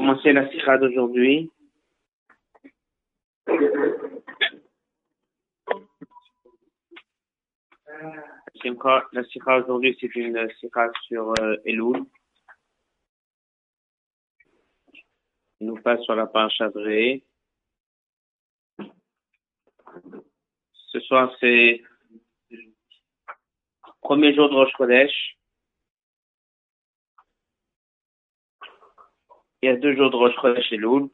commencer la sikha d'aujourd'hui. La sikha aujourd'hui, c'est une sikha sur euh, Elul. Nous passe sur la page Adré. Ce soir, c'est premier jour de Rosh Chodesh. Il y a deux jours de Rosh Chodesh et Loul.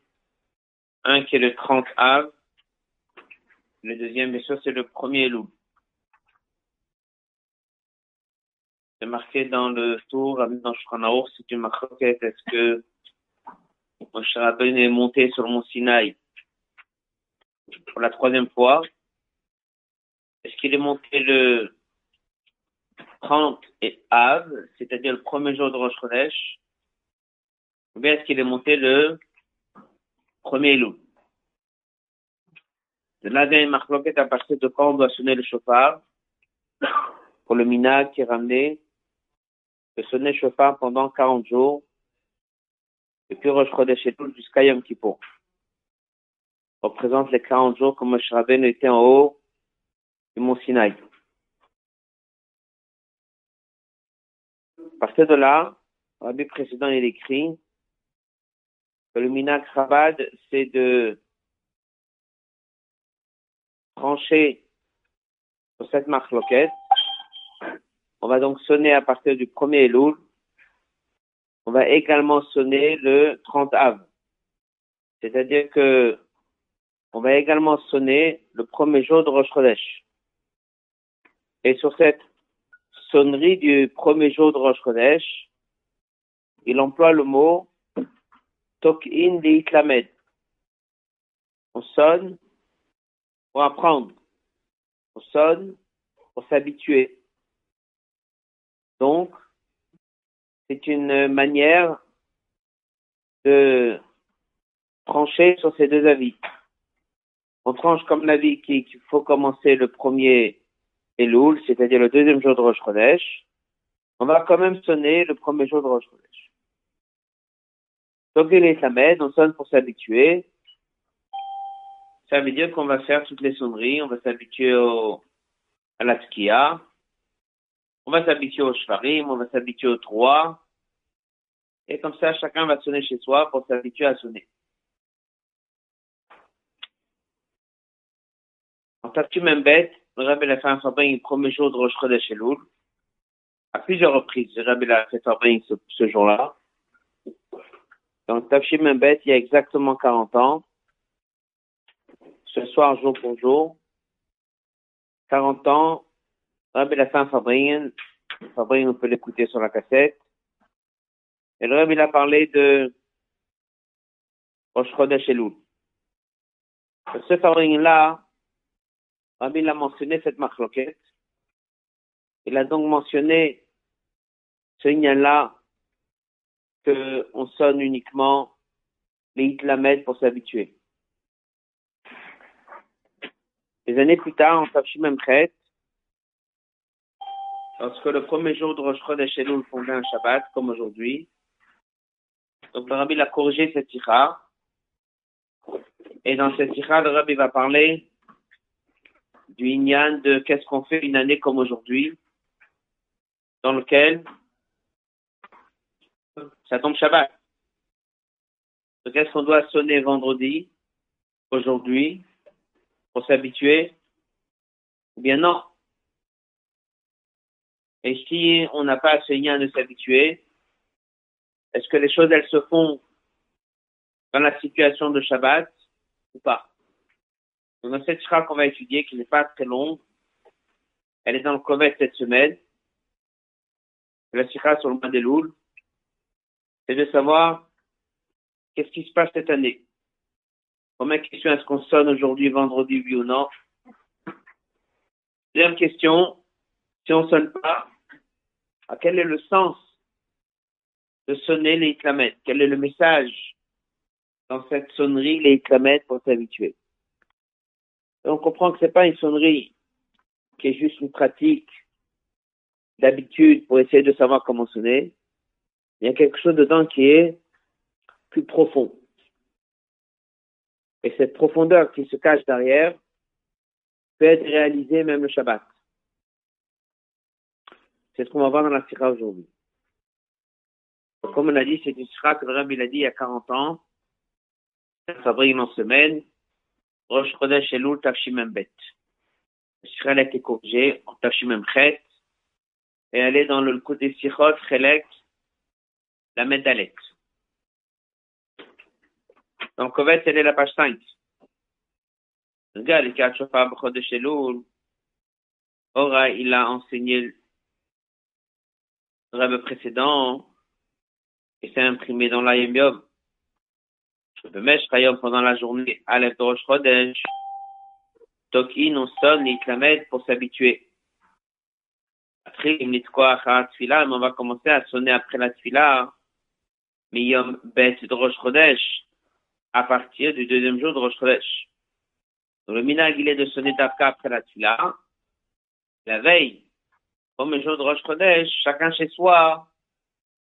Un qui est le 30 Av. Le deuxième, bien sûr, c'est le premier Loul. C'est marqué dans le tour, dans Shkranaour, c'est une marquette. Est-ce que Moshe Rabbeinu est monté sur le mont Sinaï pour la troisième fois? Est-ce qu'il est monté le 30 et Av, c'est-à-dire le premier jour de Rosh Chodesh, bien est-ce qu'il est monté le premier loup? De là vient une à partir de quand on doit sonner le chauffard? Pour le minag qui est ramené, de sonner le chauffard pendant 40 jours, depuis Rosh Chodesh et tout jusqu'à Yom Kippur. On représente les 40 jours comme Moshe était en haut du mont Sinaï. À partir de là, Rabbi précédent, il écrit que le Minak Chabad, c'est de trancher sur cette marque loquette. On va donc sonner à partir du premier Elul. On va également sonner le 30 Av. C'est-à-dire que on va également sonner le premier jour de Rosh Chodesh. Et sur cette sonnerie du premier jour de Rosh Chodesh, il emploie le mot Tok'in. On sonne pour apprendre. On sonne pour s'habituer. Donc, c'est une manière de trancher sur ces deux avis. On tranche comme l'avis qu'il faut commencer le premier Elul, c'est-à-dire le deuxième jour de Rosh Chodesh, on va quand même sonner le premier jour de Rosh Chodesh. Donc, il est Samed, on sonne pour s'habituer. Ça veut dire qu'on va faire toutes les sonneries, on va s'habituer à la tkia, on va s'habituer au shvarim, on va s'habituer au trois, et comme ça, chacun va sonner chez soi pour s'habituer à sonner. En Taftu Membet, le Rabbi l'a fait un le premier jour de Rosh Chodesh Elul. À plusieurs reprises, le l'a fait Fabring ce, ce jour-là. Donc, Tafshim Membet, il y a exactement 40 ans. Ce soir, jour pour jour. 40 ans. Rabbi l'a fait un Fabring. Fabring, on peut l'écouter sur la cassette. Et le Rabbi a parlé de Rosh Elul. Ce Fabring-là, Rabbi a mentionné cette marloquette. Il a donc mentionné ce lien-là qu'on sonne uniquement les Hitlamed pour s'habituer. Des années plus tard, en Tafshim Memchet, lorsque le premier jour de Rosh Chodesh Elul fondait un Shabbat, comme aujourd'hui, donc le Rabbi a corrigé cette tira. Et dans cette tira, le Rabbi va parler du Inyan de qu'est-ce qu'on fait une année comme aujourd'hui, dans lequel ça tombe Shabbat. Donc est-ce qu'on doit sonner vendredi, aujourd'hui, pour s'habituer Ou bien non Et si on n'a pas ce lien de s'habituer, est-ce que les choses, elles se font dans la situation de Shabbat ou pas? Dans cette chira qu'on va étudier, qui n'est pas très longue, elle est dans le Kovet cette semaine. La chira sur le mois des Louls. C'est de savoir qu'est-ce qui se passe cette année. Première question, est-ce qu'on sonne aujourd'hui, vendredi, oui ou non? Deuxième question, si on sonne pas, à quel est le sens de sonner les iklamettes? Quel est le message dans cette sonnerie, les iklamettes, pour s'habituer? on comprend que c'est pas une sonnerie qui est juste une pratique d'habitude pour essayer de savoir comment sonner. Il y a quelque chose dedans qui est plus profond. Et cette profondeur qui se cache derrière peut être réalisée même le Shabbat. C'est ce qu'on va voir dans la Sira aujourd'hui. Comme on a dit, c'est une Sira que le Rabbi l'a dit il y a 40 ans. Ça brille en semaine. Rosh Chodesh Elul Tafshimem Bet. La Sira a été corrigée en. Et elle est dans le côté Sichot, Chelek, la Medalet. Donc, en fait, elle est la page 5. Regarde, quatre chauffeurs de chez Ora, il a enseigné le rêve précédent et c'est imprimé dans l'Ayem Yom. Bemesh Chayom pendant la journée, Aleph Rosh Chodesh. Tokin, on sonne, il clamed pour s'habituer. Après, il me dit quoi, Tfila, on va commencer à sonner après la Tfila. Miyom Bet de Rosh Chodesh à partir du deuxième jour de Rosh Chodesh. Le minag, il est de sonner Tafka après la Tfila. La veille, le jour de Rosh Chodesh, chacun chez soi,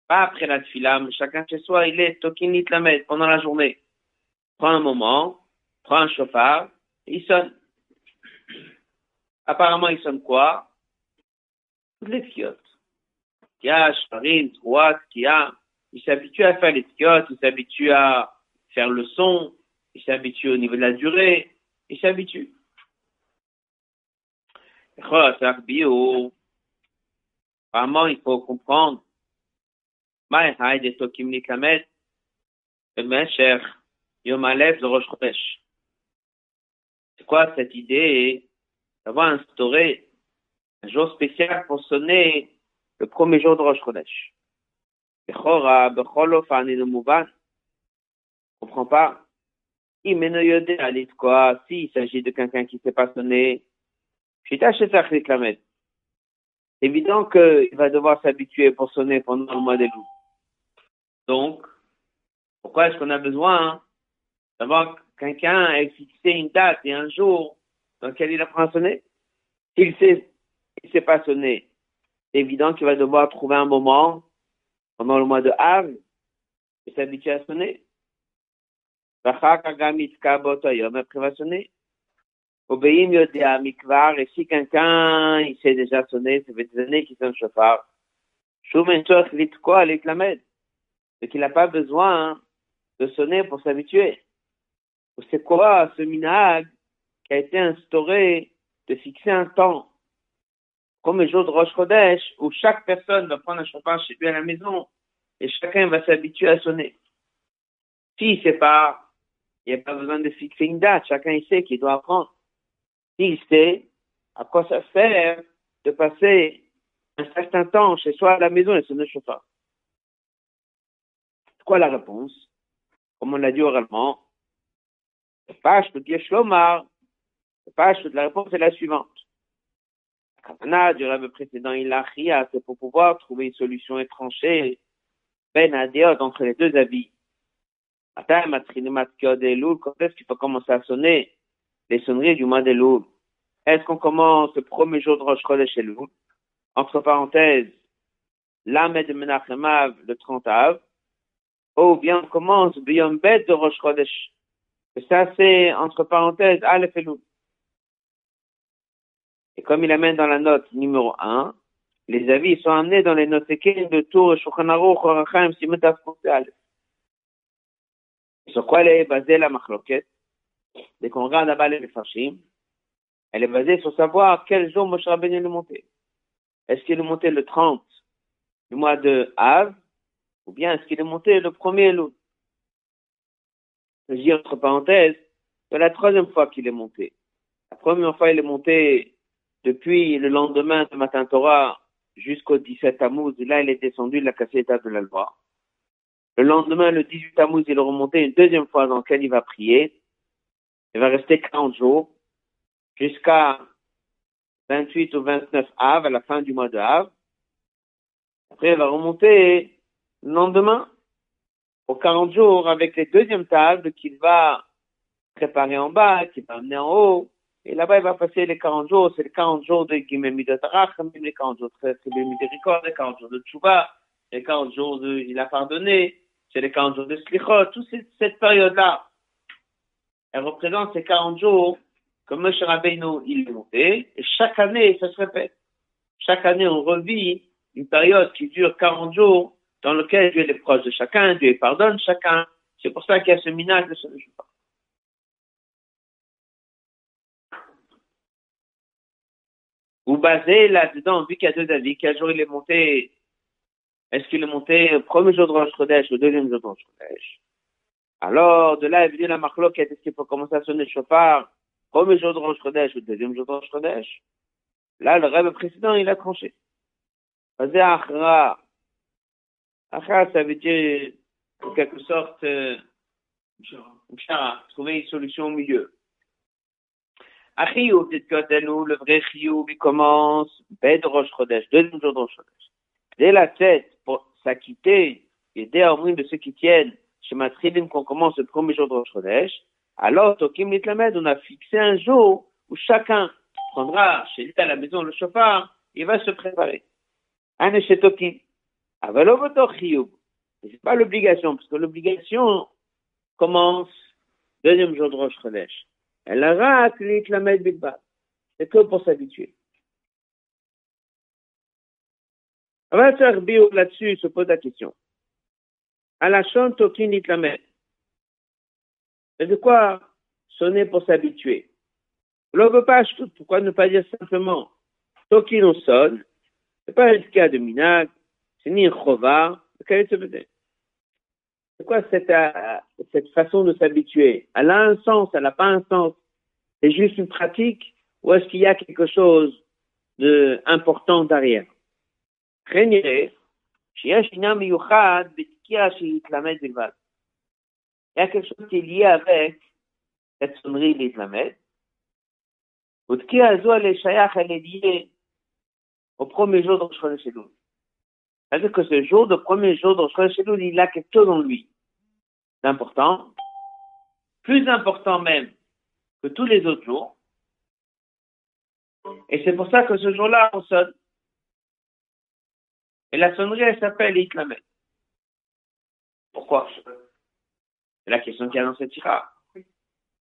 pas après la Tfila, mais chacun chez soi, il est Tokinit Lamed pendant la journée. Prends un moment, prends un chauffard, et il sonne. Apparemment, il sonne quoi? Toutes les fiottes. Kia, Shfarim, Trouat, Kia. Il s'habitue à faire les fiottes, il s'habitue à faire le son, il s'habitue au niveau de la durée, il s'habitue. Apparemment, il faut comprendre. C'est quoi cette idée? D'avoir instauré un jour spécial pour sonner le premier jour de Rosh Chodesh? Comprends pas. S'il s'agit de quelqu'un qui ne sait pas sonner, c'est évident qu'il va devoir s'habituer pour sonner pendant le mois des. Donc, pourquoi est-ce qu'on a besoin hein, d'avoir quelqu'un à fixer une date et un jour dans lequel il apprend à sonner. S'il sait, il sait pas sonner, c'est évident qu'il va devoir trouver un moment pendant le mois de Av et s'habituer à sonner. Après va sonner. Obéim Yodea Mikvar, et si quelqu'un, il sait déjà sonner, ça fait des années qu'il sonne chauffard. Shumen Tok Litkoa Litlamed. C'est qu'il n'a pas besoin de sonner pour s'habituer. C'est quoi ce minag qui a été instauré de fixer un temps? Comme le jour de Rosh Chodesh, où chaque personne va prendre un chauffard chez lui à la maison, et chacun va s'habituer à sonner. Si c'est pas il n'y a pas besoin de fixer une date. Chacun il sait qu'il doit apprendre. S'il sait, à quoi ça sert de passer un certain temps chez soi à la maison et se ne chauffe pas. C'est quoi la réponse? Comme on l'a dit oralement, page de la réponse est la suivante. La du rêve précédent, il a c'est pour pouvoir trouver une solution étranchée, ben entre les deux avis. Quand est-ce qu'il faut commencer à sonner les sonneries du mois de Loul Est-ce qu'on commence le premier jour de Rosh Chodesh Elul Entre parenthèses, l'Amed de Menachemav, le 30 av, ou bien on commence Biyom Bet de Rosh Chodesh? Et ça, c'est entre parenthèses Aleph Elul. Et comme il amène dans la note numéro 1, les avis sont amenés dans les notes de Tour, Shulchan Aruch, Orachaim, Simetaf. Sur quoi elle est basée la machloket Dès qu'on regarde là-bas les Farshim, elle est basée sur savoir quel jour Moshe Rabbeinu est monté. Est-ce qu'il est monté le 30 du mois de Av ou bien est-ce qu'il est monté le premier loup Je dis entre parenthèses, c'est la troisième fois qu'il est monté. La première fois, il est monté depuis le lendemain de Matin Torah jusqu'au 17 Tammuz. Là, il est descendu de la cassette de la loi. Le lendemain, le 18 Tammuz, il est remonté une deuxième fois dans laquelle il va prier. Il va rester 40 jours jusqu'à 28 ou 29 Av, à la fin du mois de Av. Après, il va remonter le lendemain pour 40 jours avec les deuxièmes tables qu'il va préparer en bas, qu'il va amener en haut. Et là-bas, il va passer les 40 jours. C'est les 40 jours de Gimemidotarach, les 40 jours de Miséricorde, les 40 jours de Tchouba, les 40 jours de il a pardonné c'est les 40 jours de Slichot, toute cette, période-là, elle représente ces 40 jours que Moshe Rabbeinu, il est monté, et chaque année, ça se répète. Chaque année, on revit une période qui dure 40 jours, dans lequel Dieu est proche de chacun, Dieu pardonne chacun. C'est pour ça qu'il y a ce minage de ce jour. Vous basez là-dedans, vu qu'il y a deux avis, quel jour il est monté Est-ce qu'il est monté premier jour de Rosh Chodesh ou deuxième jour de Rosh Alors, de là est venue la marloque, est-ce qu'il faut commencer à sonner le chauffard premier jour de Rosh Chodesh ou deuxième jour de Rosh Là, le rêve précédent, il a tranché. Basé Achra. Achra, ça veut dire, en quelque sorte, euh, trouver une solution au milieu. Achiyou, le vrai chiyou, il commence, bed Rosh Chodesh, deuxième jour de Rosh Chodesh. Dès la tête, pour s'acquitter, et dès moins de ceux qui tiennent, chez Matrilim, qu'on commence le premier jour de Rosh Chodesh, alors, Tokim Litlamed, on a fixé un jour où chacun prendra chez lui à la maison le chauffard, il va se préparer. Un chez Tokim. Avalovoto chiyou. C'est pas l'obligation, parce que l'obligation commence deuxième jour de Rosh Chodesh. Elle a rate l'itlamed bilbad. C'est que pour s'habituer. On va faire bio là-dessus, se pose la question. À la chante tokin l'itlamed. C'est de quoi sonner pour s'habituer? Pourquoi ne pas dire simplement tokin on sonne. C'est pas un cas de minag, c'est ni un chova, quel est ce c'est quoi cette, euh, cette façon de s'habituer? Elle a un sens, elle n'a pas un sens. C'est juste une pratique ou est-ce qu'il y a quelque chose de important derrière? Il y a quelque chose qui est lié avec cette sonnerie l'Islamed. elle est liée au premier jour de Rosh Hashanah. C'est-à-dire que ce jour, le premier jour de Rosh il a quelque chose en lui d'important, plus important même que tous les autres jours. Et c'est pour ça que ce jour-là, on sonne. Et la sonnerie, elle s'appelle Itlamet. Pourquoi? C'est la question qu'il y a dans cette tira.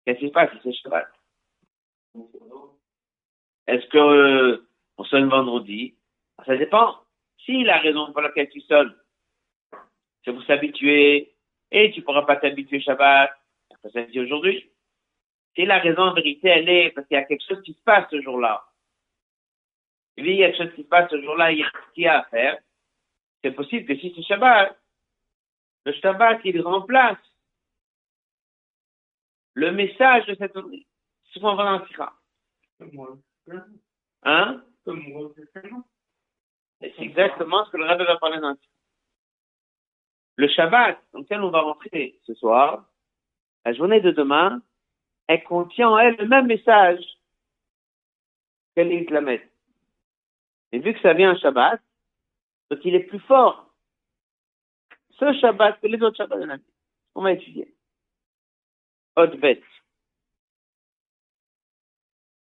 Qu'est-ce qui se passe c'est Est-ce que euh, on sonne vendredi? Ça dépend. Si la raison pour laquelle tu sonnes, c'est pour s'habituer, et tu pourras pas t'habituer Shabbat, ça dit aujourd'hui. Si la raison en vérité, elle est parce qu'il y a quelque chose qui se passe ce jour-là. il y a quelque chose qui se passe ce jour-là, il y a ce qu'il y a à faire. C'est possible que si c'est Shabbat, le Shabbat, il remplace le message de cette journée. C'est ce qu'on Hein? C'est exactement ce que le Rabbi va parler dans le Shabbat, dans lequel on va rentrer ce soir, la journée de demain, elle contient en elle le même message qu'elle la met. Et vu que ça vient un Shabbat, donc il est plus fort ce Shabbat que les autres Shabbats de l'année. On va étudier. Bête.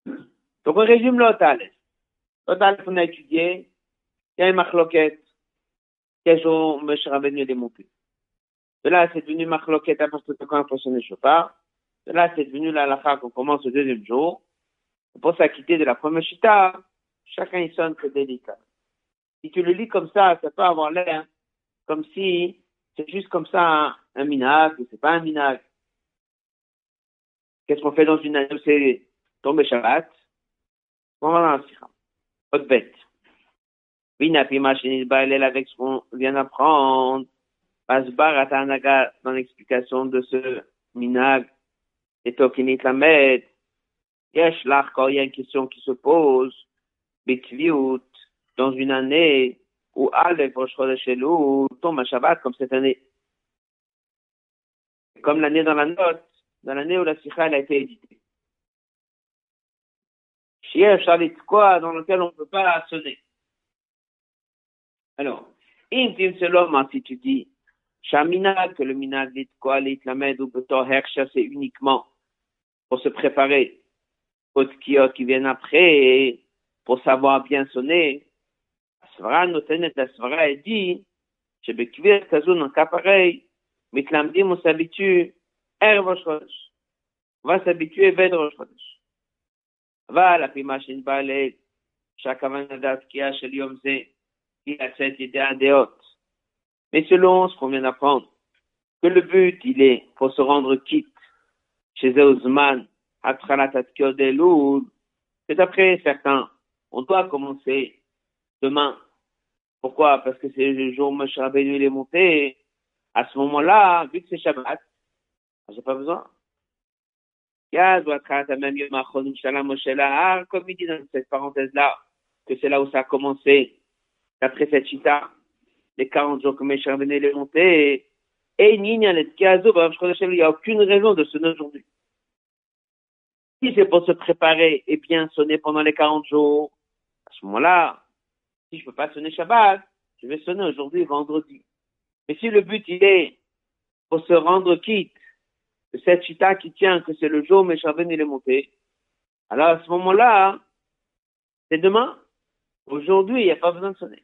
Donc on résume l'Otal. L'Otal qu'on a étudié, il y a une marloquette quel jour M. Rabbeinu démonté. De là, c'est devenu Machloket à partir de quand on sonner le chauffard. De là, c'est devenu la lacha qu'on commence le deuxième jour. Pour s'acquitter de la première chita, chacun il sonne que délicat. Si tu le lis comme ça, ça peut avoir l'air comme si c'est juste comme ça un, minag, ou c'est pas un minag. Qu'est-ce qu'on fait dans une année où c'est tombé Shabbat? On va dans la Autre bête. Avec ce qu'on vient d'apprendre. Asbar Atanaga dans l'explication de ce minag et Tokinit Lamed. Yesh là, quand il y a une question qui se pose, Bitviut, dans une année où Aleph Rosh Chodesh tombe à Shabbat comme cette année. Comme l'année dans la note, dans l'année où la Sikha a été éditée. Shalit quoi dans lequel on ne peut pas sonner? Alors, Intim Selom, si tu dis, Shaminag, que le minag dit quoi, l'itlamed ou hersha, c'est uniquement pour se préparer aux tkiyot qui viennent après, pour savoir bien sonner. Asvara notenet, la svara, elle dit, Shebekvir kazun, en cas pareil, Mitlamdim, on s'habitue, Er Rosh Chodesh. On va s'habituer, Ved Rosh Chodesh. אבל לפי מה שנבע לעיל, שהכוונה דתקיעה של יום זה qui a cette idée des autres. Mais selon ce qu'on vient d'apprendre, que le but, il est, pour se rendre quitte, chez Euzman, C'est après certains, on doit commencer demain. Pourquoi? Parce que c'est le jour où Moshe Rabbeinu est monté. À ce moment-là, vu que c'est Shabbat, ah, j'ai pas besoin. Comme il dit dans cette parenthèse-là, que c'est là où ça a commencé, d'après cette chita, les 40 jours que Rabbeinu il est monté, et il n'y a aucune raison de sonner aujourd'hui. Si c'est pour se préparer et bien sonner pendant les 40 jours, à ce moment-là, si je peux pas sonner Shabbat, je vais sonner aujourd'hui, vendredi. Mais si le but, il est pour se rendre quitte de cette chita qui tient que c'est le jour où Meshaven il est monté, alors à ce moment-là, c'est demain. Aujourd'hui, il n'y a pas besoin de sonner.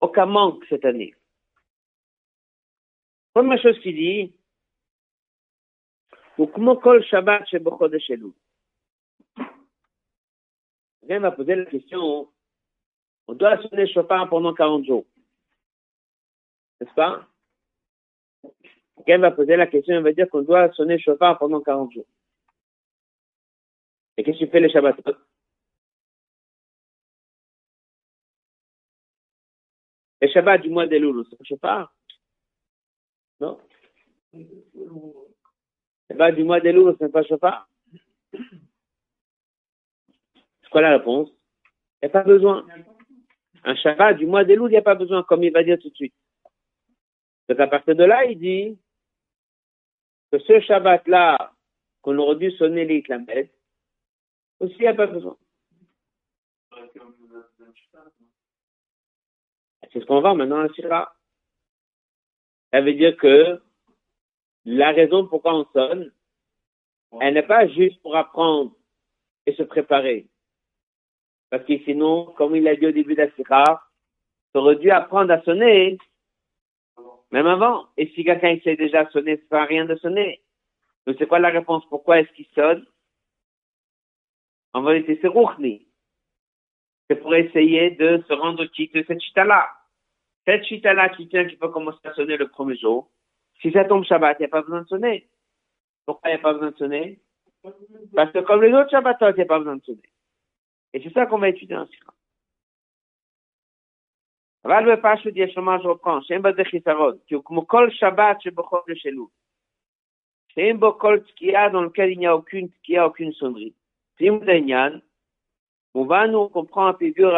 aucun manque cette année. Première chose qu'il dit, Shabbat. Quelqu'un va poser la question, on doit sonner chauffard pendant 40 jours. N'est-ce pas? Quelqu'un va poser la question, il va dire qu'on doit sonner chauffard pendant 40 jours. Et qu'est-ce que tu fais les Shabbat Les Shabbat du mois d'Elul, c'est chauffard non? C'est pas du mois d'Elul, c'est pas chauffard C'est quoi la réponse? Il n'y a pas besoin. Un Shabbat du mois d'Elul, il n'y a pas besoin, comme il va dire tout de suite. Donc à partir de là, il dit que ce Shabbat-là, qu'on aurait dû sonner les clamettes, aussi il n'y a pas besoin. C'est ce qu'on va maintenant à Syrah. Ça veut dire que la raison pourquoi on sonne, elle n'est pas juste pour apprendre et se préparer. Parce que sinon, comme il a dit au début de la Sira, tu aurais dû apprendre à sonner, même avant. Et si quelqu'un sait déjà sonner, ça ne rien de sonner. Donc c'est quoi la réponse? Pourquoi est-ce qu'il sonne? En vérité, c'est Rouchni. C'est pour essayer de se rendre quitte de cette chita-là. Cette chita-là qui tient, qui peut commencer à sonner le premier jour, si ça tombe Shabbat, il n'y a pas besoin de sonner. Pourquoi il n'y a pas besoin de sonner Parce que comme les autres Shabbatot, il n'y a pas besoin de sonner. Et c'est ça qu'on va étudier en Sira. אבל בפשט יש לומר שרוקון, שאין בזה חיסרון, כי הוא כמו כל שבת שבכל לשלו. שאין בו כל תקיעה dans lequel il n'y a aucune תקיעה, aucune sonnerie. אם זה עניין, מובן הוא comprend un peu mieux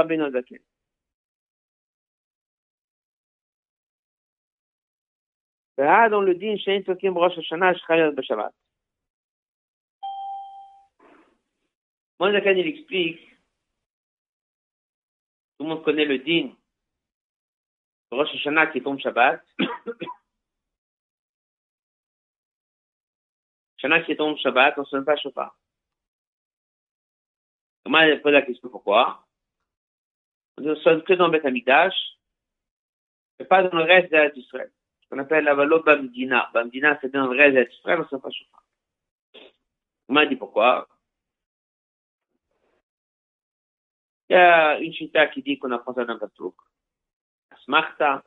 Là, dans le din, il explique, tout le monde connaît le din, Rosh Hashanah qui tombe Shabbat, Shana qui tombe Shabbat, on ne sonne pas Comment elle pose la question pourquoi? On ne sonne que dans pas dans le reste qu'on appelle la valot Bamdina. Bamdina, c'est un vrai exprès, mais c'est pas chauffard. On m'a dit pourquoi. Il y a une chita qui dit qu'on apprend ça dans le truc. Smarta.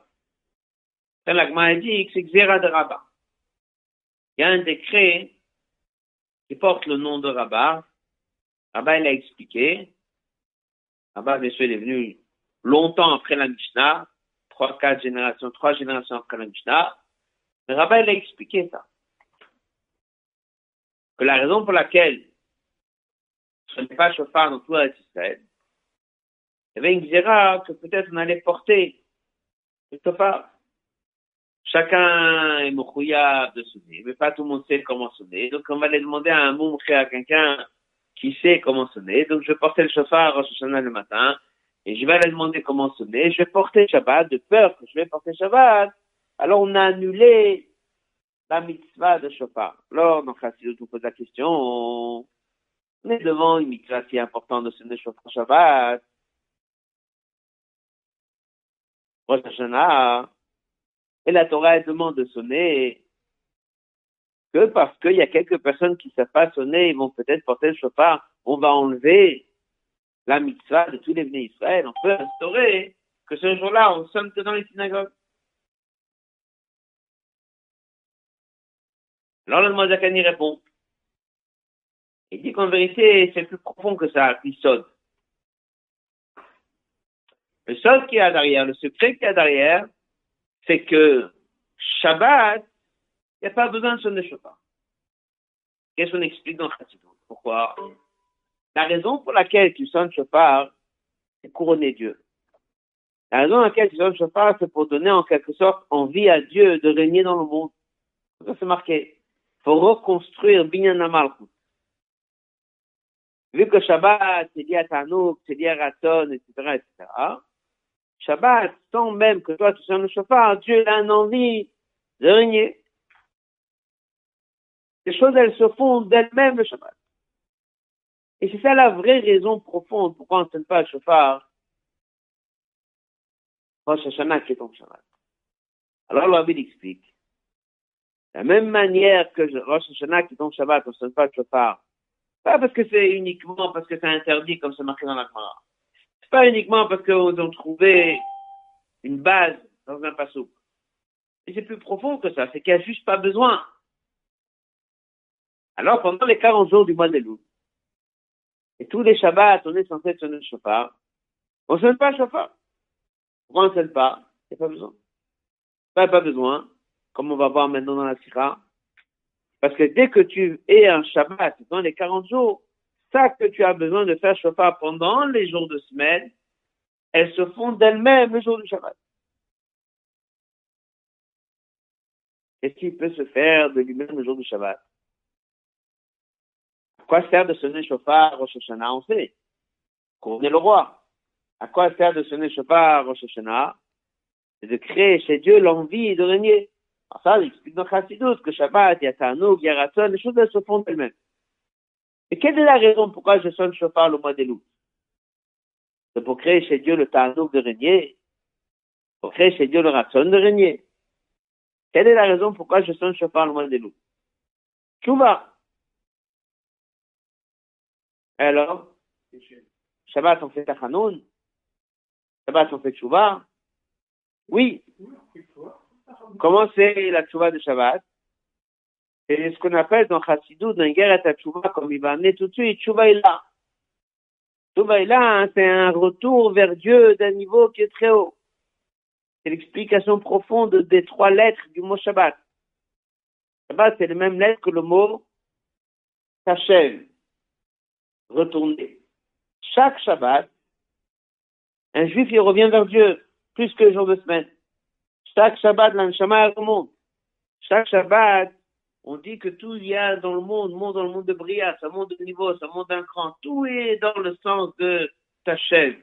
L'agma dit que c'est Xera de. Il y a un décret qui porte le nom de Rabat. Rabat, il a expliqué. Rabat, bien sûr, il est venu longtemps après la Mishnah trois, quatre générations, trois générations après la Mishnah, le rabbin a expliqué ça. Que la raison pour laquelle ce n'est pas chauffard dans tout Israël, il y avait une zéra que peut-être on allait porter quelque part. chacun est moukouya de sonner, mais pas tout le monde sait comment sonner. Donc, on va aller demander à un moumkhé, à quelqu'un qui sait comment sonner. Donc, je portais le chauffard au le matin, et je vais aller demander comment sonner. Je vais porter Shabbat, de peur que je vais porter Shabbat. Alors, on a annulé la mitzvah de chauffard. Alors, dans Chassidut, on pose la question, on est devant une mitzvah si importante de sonner chauffard Shabbat. Rosh Hashanah, et la Torah demande de sonner que parce qu'il y a quelques personnes qui ne savent pas sonner, ils vont peut-être porter le chauffard, on va enlever la mitzvah de tous les venus Israël. On peut instaurer que ce jour-là, on sonne dans les synagogues. Alors le répond. Il dit qu'en vérité, c'est plus profond que ça, qui sonne. Le sol qui y a derrière, le secret qu'il y a derrière, c'est que Shabbat, il n'y a pas besoin de sonner chauffard. Qu'est-ce qu'on explique dans Chassidut? Pourquoi? La raison pour laquelle tu sonnes chauffard, c'est couronner Dieu. La raison pour laquelle tu sonnes chauffard, c'est pour donner en quelque sorte envie à Dieu de régner dans le monde. Ça, c'est marqué. Il faut reconstruire Binyan. Vu que Shabbat, c'est lié à Tanouk, c'est lié à Raton, etc., etc., Shabbat, sans même que toi tu sois le chauffard, Dieu a une envie de régner. Les choses, elles se font d'elles-mêmes le Shabbat. Et c'est ça la vraie raison profonde pourquoi on ne sonne pas le chauffard. Rosh Hashanah qui est ton Shabbat. Alors le Rabbi explique. De la même manière que Rosh Hashanah qui est ton Shabbat, on ne sonne pas le chauffard. Pas parce que c'est uniquement parce que c'est interdit comme c'est marqué dans la Gemara pas uniquement parce qu'ils ont trouvé une base dans un passeau. Et c'est plus profond que ça, c'est qu'il n'y a juste pas besoin. Alors, pendant les 40 jours du mois des loups, et tous les Shabbats, on est censé sonner le chauffard, on ne sonne pas le chauffard. Pourquoi on ne sonne pas Il n'y a pas besoin. Pas, pas besoin, comme on va voir maintenant dans la Sira. Parce que dès que tu es un Shabbat, dans les 40 jours, ça que tu as besoin de faire chauffard pendant les jours de semaine, elles se font d'elles-mêmes le jour du Shabbat. Qu'est-ce qui peut se faire de lui-même le jour du Shabbat? Quoi sert de sonner chauffard Rosh Hashanah On sait. Couronner le roi. À quoi sert de sonner chauffard Rosh Hashanah? C'est de créer chez Dieu l'envie de régner. Alors ça, explique dans Chassidut que Shabbat, il y a Tanouk, il y a Raton, les choses elles se font d'elles-mêmes. Et quelle est la raison pourquoi je sonne chauffard le mois des loups C'est pour créer chez Dieu le tanouk de régner, pour créer chez Dieu le ratson de régner. Quelle est la raison pourquoi je sonne chauffard le mois des loups Chouva. Alors, Shabbat on fait Tachanoun Shabbat on fait Chouva Oui. Comment c'est la Chouva de Shabbat? C'est ce qu'on appelle dans Chassidou, dans Guerre à Tchouva, comme il va amener tout de suite, Tchouva est là. Est là, hein, c'est un retour vers Dieu d'un niveau qui est très haut. C'est l'explication profonde des trois lettres du mot Shabbat. Shabbat, c'est les mêmes lettres que le mot Tachem. Retourner. Chaque Shabbat, un juif, il revient vers Dieu, plus que le jour de semaine. Chaque Shabbat, l'anshama remonte. Chaque Shabbat, on dit que tout il y a dans le monde, monde dans le monde de Bria, ça monte de niveau, ça monte d'un cran, tout est dans le sens de Tachem.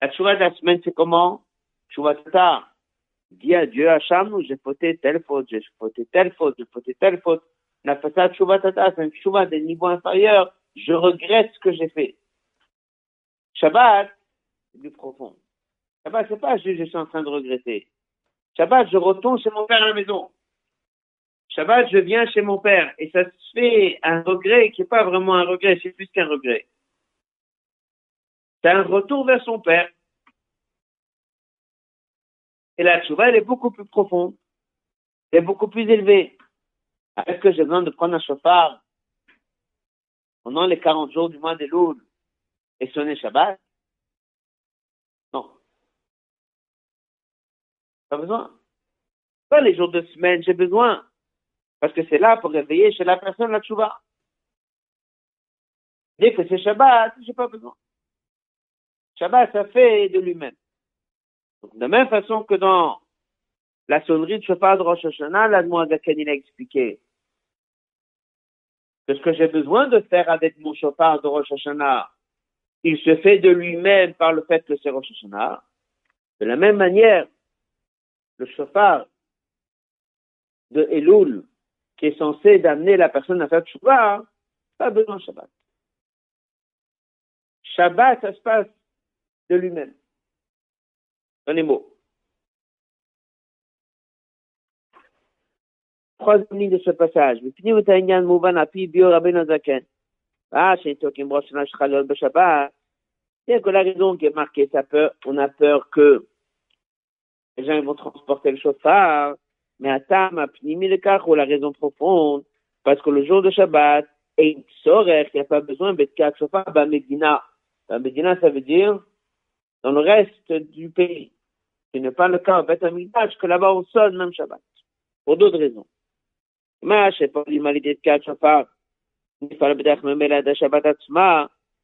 La tchouva de la semaine, c'est comment? Tchouva tata. Dis à Dieu, Hacham, j'ai fauté telle faute, j'ai fauté telle faute, j'ai fauté telle faute. La ça tchouva tata, c'est une tchouva des niveaux inférieurs. Je regrette ce que j'ai fait. Shabbat, c'est plus profond. Shabbat, c'est pas juste je suis en train de regretter. Shabbat, je retourne chez mon père à la maison. Shabbat, je viens chez mon père et ça se fait un regret qui n'est pas vraiment un regret, c'est plus qu'un regret. C'est un retour vers son père. Et la tchouva, elle est beaucoup plus profonde. Elle est beaucoup plus élevée. Est-ce que j'ai besoin de prendre un chauffard? Pendant les 40 jours du mois des Louls et sonner Shabbat? Non. Pas besoin. Pas les jours de semaine, j'ai besoin. Parce que c'est là pour réveiller chez la personne la tchouva. Dès que c'est Shabbat, j'ai pas besoin. Shabbat, ça fait de lui-même. de même façon que dans la sonnerie de chauffard de Rosh Hashanah, l'Admoazaken, il a expliqué ce que j'ai besoin de faire avec mon chauffard de Rosh Hashanah, il se fait de lui-même par le fait que c'est Rosh Hashanah. De la même manière, le chauffard de Elul, qui est censé d'amener la personne à faire Tchouva, pas besoin de Shabbat. Shabbat, ça se passe de lui-même. Dans les mots. Troisième ligne de ce passage. Qui. Bien que la raison qui est marquée, ça peur, on a peur que les gens vont transporter le chauffard, mais à Tam, Pnimi le ou la raison profonde, parce que le jour de Shabbat, et il saurait qu'il n'y a pas besoin de chauffard, bah, Medina. Medina, ça veut dire dans le reste du pays. Ce n'est pas le cas au Beth que là-bas on sonne même Shabbat. Pour d'autres raisons. De quatre chauffard, il fallait peut-être me mettre à Shabbat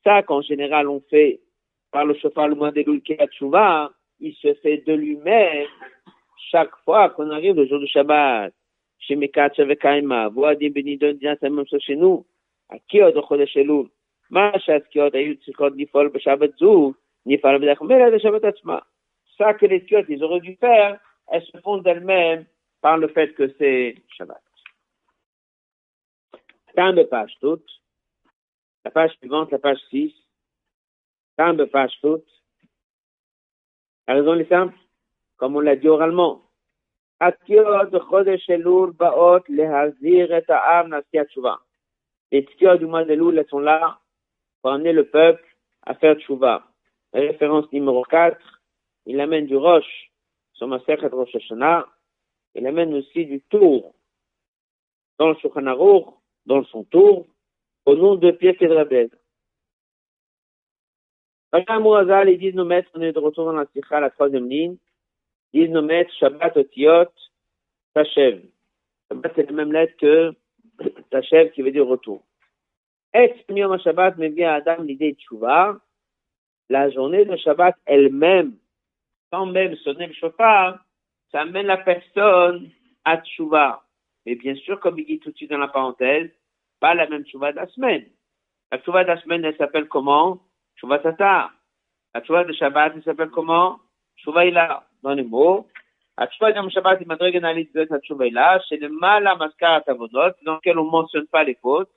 ça qu'en général on fait par le chauffard le moins il se fait de lui-même chaque fois qu'on arrive le jour du Shabbat. Chez Mekat Shavekaima, Voadim Benidon, c'est la même chose chez nous. À Kiod, au Chodesh Elul. Ma Shat Kiod, Ayut. Ça que auraient dû faire, elles se font d'elles-mêmes par le fait que c'est Shabbat tant de pages la page suivante, la page 6, tant de pages. La raison est simple, comme on l'a dit oralement. Les tikiot du mois de Loul, elles sont là pour amener le peuple à faire tchouva. Référence numéro 4, il amène du roche sur Masechet Rosh Hashanah. Il amène aussi du tour dans le Shulchan dans son tour, au nom de Pierre Kedrabed. Rachel Mourazal, ils disent nos maîtres, on est de retour dans la Sikha, la troisième ligne disent nos maîtres Shabbat Otiot Tachev. Shabbat, c'est la même lettre que Tachev qui veut dire retour. Et Yom Shabbat me vient à Adam l'idée de Tchouva? La journée de Shabbat elle-même, sans même sonner le chauffard, ça amène la personne à Tchouva. Mais bien sûr, comme il dit tout de suite dans la parenthèse, pas la même chouva de la semaine. La chouva de la semaine, elle s'appelle comment? Chouva tatar. La chouva de Shabbat, elle s'appelle comment? Chouva ila, dans les mots. La chouva de Shabbat, il m'a donné de la chouva ila, c'est le mal à mascara tavodot, dans lequel on ne mentionne pas les fautes.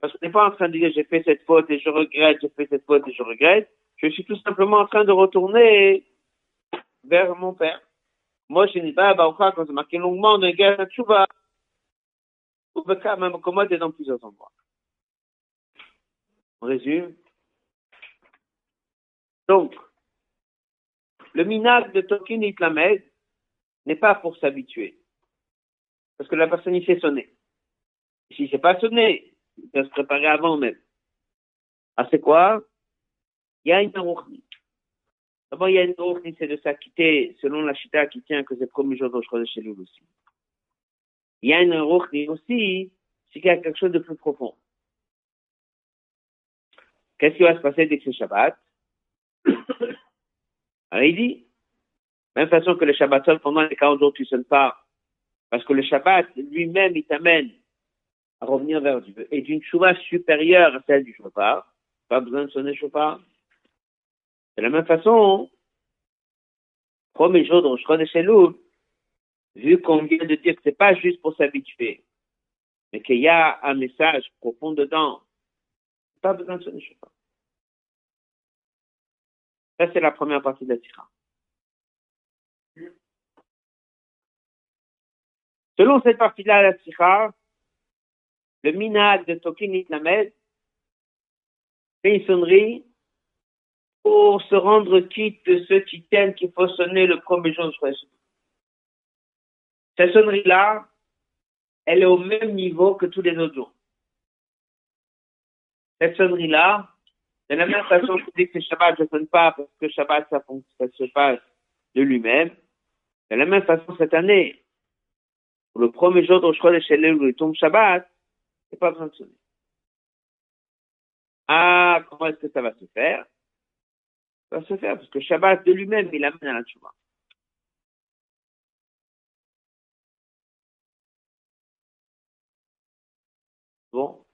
Parce qu'on n'est pas en train de dire j'ai fait cette faute et je regrette, j'ai fait cette faute et je regrette. Je suis tout simplement en train de retourner vers mon père. Moi, je n'ai pas à Baoucha quand c'est marqué longuement, on regarde la chouva même commode et dans plusieurs endroits. On résume. Donc, le minag de Tokin Itlamed n'est pas pour s'habituer. Parce que la personne, il fait sonner. Si ne s'est pas sonné, il peut se préparer avant même. Ah, c'est quoi? Il y a une rouchni. D'abord, il y a une rouchni, c'est de s'acquitter selon la chita qui tient que c'est premier jour de chez lui aussi. Il y a une rouchni aussi, c'est qu'il y a quelque chose de plus profond. Qu'est-ce qui va se passer dès que c'est Shabbat? Alors il dit, même façon que le Shabbat seul, pendant les 40 jours, tu ne sonnes pas. Parce que le Shabbat, lui-même, il t'amène à revenir vers Dieu. Et d'une chouva supérieure à celle du chauffard. Pas besoin de sonner chauffard. De la même façon, premier jour de Rosh Elul, vu qu'on vient de dire que c'est pas juste pour s'habituer, mais qu'il y a un message profond dedans, pas besoin de sonner chauffard. Ça, c'est la première partie de la tira. Selon cette partie-là la tira, le minag de Tokin Itlamed fait une sonnerie pour se rendre quitte de ceux qui tiennent qu'il faut sonner le premier jour de. Cette sonnerie-là, elle est au même niveau que tous les autres jours. Cette sonnerie-là, de la même façon que dis que Shabbat, je ne sonne pas parce que Shabbat, ça, se passe de lui-même. De la même façon, cette année, le premier jour de Rosh chez où il tombe Shabbat, a pas besoin de sonner. Ah, comment est-ce que ça va se faire? Ça va se faire parce que Shabbat de lui-même, il amène à la Tchouva. Bon.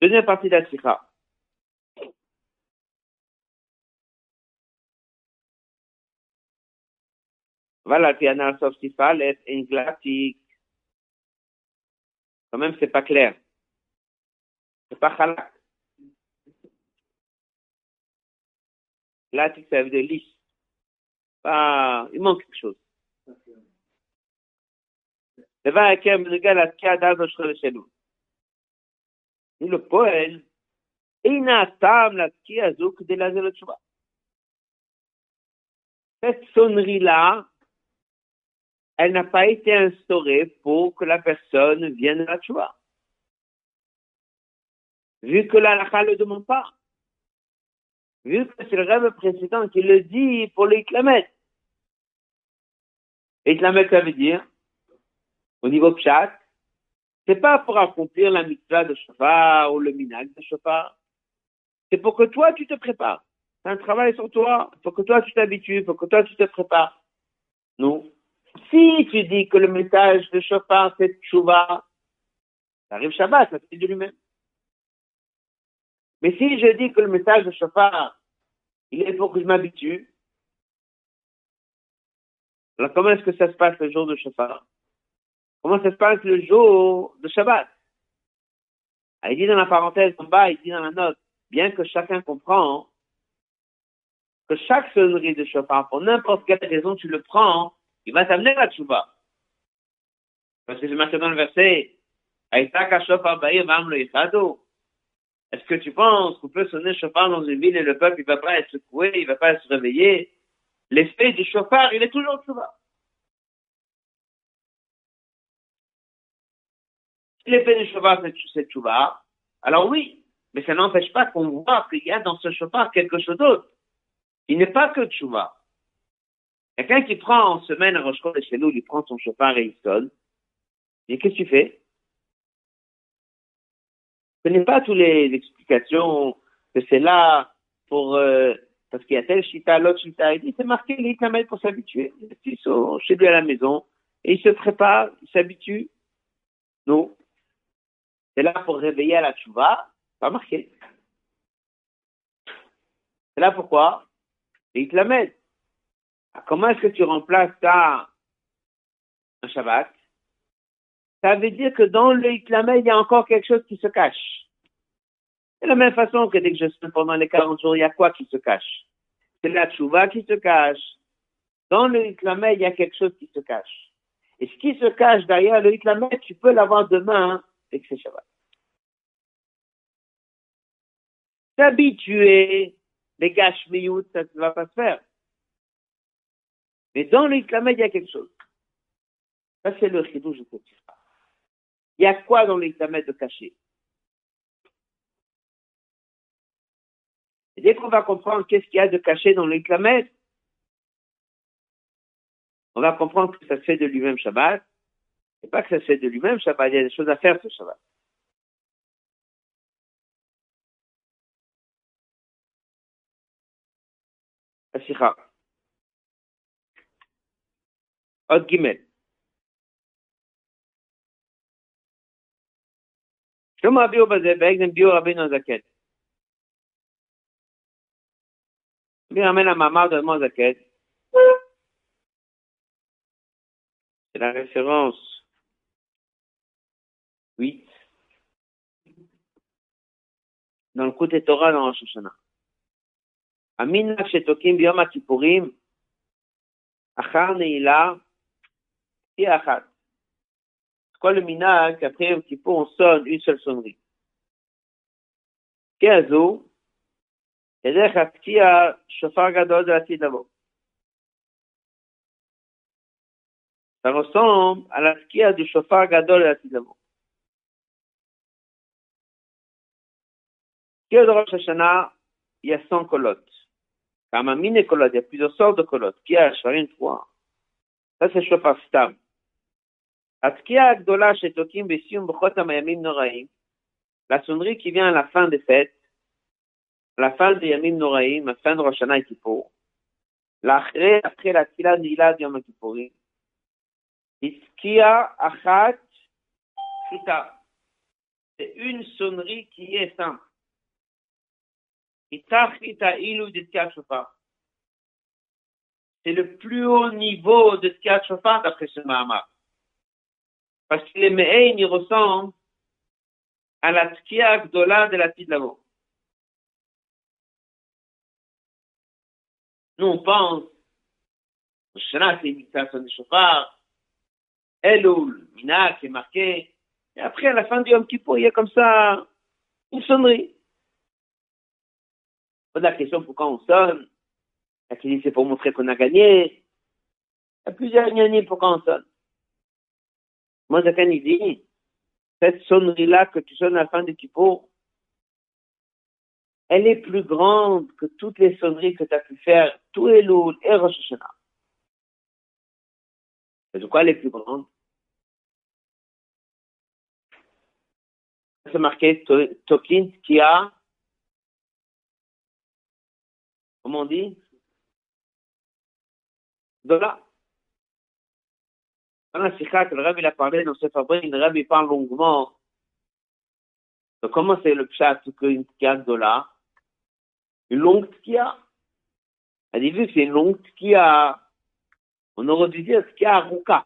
Deuxième partie de la sikha. Voilà, a sauf est inglatique. Quand même, c'est pas clair. C'est pas halak. Là, ça veut dire lisse. Pas, il manque quelque chose. Le poël, cette sonnerie-là, elle n'a pas été instaurée pour que la personne vienne à la tchouva. Vu que la ne le demande pas. Vu que c'est le rêve précédent qui le dit pour les l'Iklamet. Ça veut dire au niveau pshat, c'est pas pour accomplir la mitzvah de shofar ou le minag de shofar. C'est pour que toi, tu te prépares. C'est un travail sur toi. Faut que toi, tu t'habitues. Faut que toi, tu te prépares. Non. Si tu dis que le message de shofar, c'est tchouva, ça arrive Shabbat, ça fait de lui-même. Mais si je dis que le message de shofar, il est pour que je m'habitue, alors comment est-ce que ça se passe le jour de shofar? Comment ça se passe le jour de Shabbat? Ah, Il dit dans la parenthèse en bas, il dit dans la note, bien que chacun comprend que chaque sonnerie de shofar, pour n'importe quelle raison tu le prends, il va t'amener à la tchouba. Parce que c'est marqué dans le verset, est-ce que tu penses qu'on peut sonner chauffard dans une ville et le peuple, il va pas être secoué, il va pas se réveiller? L'effet du chauffard, il est toujours tchouba. L'effet du chauffard, c'est tchouba, alors oui, mais ça n'empêche pas qu'on voit qu'il y a dans ce chauffard quelque chose d'autre. Il n'est pas que tchouba. Quelqu'un qui prend en semaine à Rosh chez nous, il prend son chauffard et il sonne. Et qu'est-ce que tu fais? Je connais pas toutes les explications que c'est là pour, euh, parce qu'il y a tel chita, l'autre chita. Il dit, c'est marqué, il est pour s'habituer. Ils sont chez lui à la maison et il se prépare, il s'habitue. Non. C'est là pour réveiller à la tchouva, pas marqué. C'est là pourquoi? Et l'amène. Comment est-ce que tu remplaces ça un Shabbat? Ça veut dire que dans le Iklamé, il y a encore quelque chose qui se cache. C'est la même façon que dès que je suis pendant les 40 jours, il y a quoi qui se cache? C'est la tchouva qui se cache. Dans le Iklamé, il y a quelque chose qui se cache. Et ce qui se cache derrière le Iklamé, tu peux l'avoir demain c'est Shabbat. S'habituer, les gâches ça ne va pas se faire. Mais dans l'Iklamed, il y a quelque chose. Ça, c'est le ridou, je ne pas. Il y a quoi dans l'Iklamed de caché dès qu'on va comprendre qu'est-ce qu'il y a de caché dans l'Iklamed, on va comprendre que ça se fait de lui-même Shabbat. Et pas que ça se fait de lui-même Shabbat, il y a des choses à faire ce Shabbat. Asicha. עוד ג' שלמה הביאו בזה, בהקדם ביאו רבינו הזקן. מרמן המאמר de mon zaket, c'est la référence 8 dans le côté Torah dans Rosh Hashanah. המנהג שתוקעים ביום הכיפורים אחר נעילה et achat. C'est quoi le minag qu'après un petit peu on sonne une seule sonnerie? Keazo, דרך התקיע שופר גדול לעתיד לבוא. Ça ressemble à la skia du chauffard gadol et la Que de Rosh Hashanah, il y a 100 colottes. Kamamine colottes, il y a plusieurs sortes de colottes. Kia, Sharin, 3. Ça, c'est Shofar Stam. Atkia Agdola, Shetokim, Besium, Bchotam, Yamim, Noraim. La sonnerie qui vient à la fin des fêtes, à la fin de Yamim Noraim, la fin de Rosh Hashanah et Kippour. L'achre, après la tila nila de Yom Kippourim. Iskia achat shuta. C'est une sonnerie qui est simple. C'est le plus haut niveau de Tkiat Shofar d'après ce Mahamar. Parce que les Me'ein, ils ressemblent à la Tkiat Gdola de la Tidlavo. Nous, on pense, Shana, c'est imitation de Shofar, Elul, Mina, qui est marqué, et après, à la fin du Yom Kippur, il y a comme ça une sonnerie. La question pourquoi on sonne, la qui dit c'est pour montrer qu'on a gagné. Il y a plusieurs gagnés pourquoi on sonne. Moi, Zakan, il dit, cette sonnerie-là que tu sonnes à la fin du Kippour, elle est plus grande que toutes les sonneries que tu as pu faire, tous les loups et Rosh. Et de quoi elle est plus grande? C'est marqué Tokin qui comment on dit? Dola. Dans la sikha le Rabbi a parlé dans ce fabrique, le Rabbi parle longuement de comment c'est le pshat qu'une tkia dola. Une longue tkia. Elle dit, vu c'est une longue tkia, on aurait dû dire tkia ruka.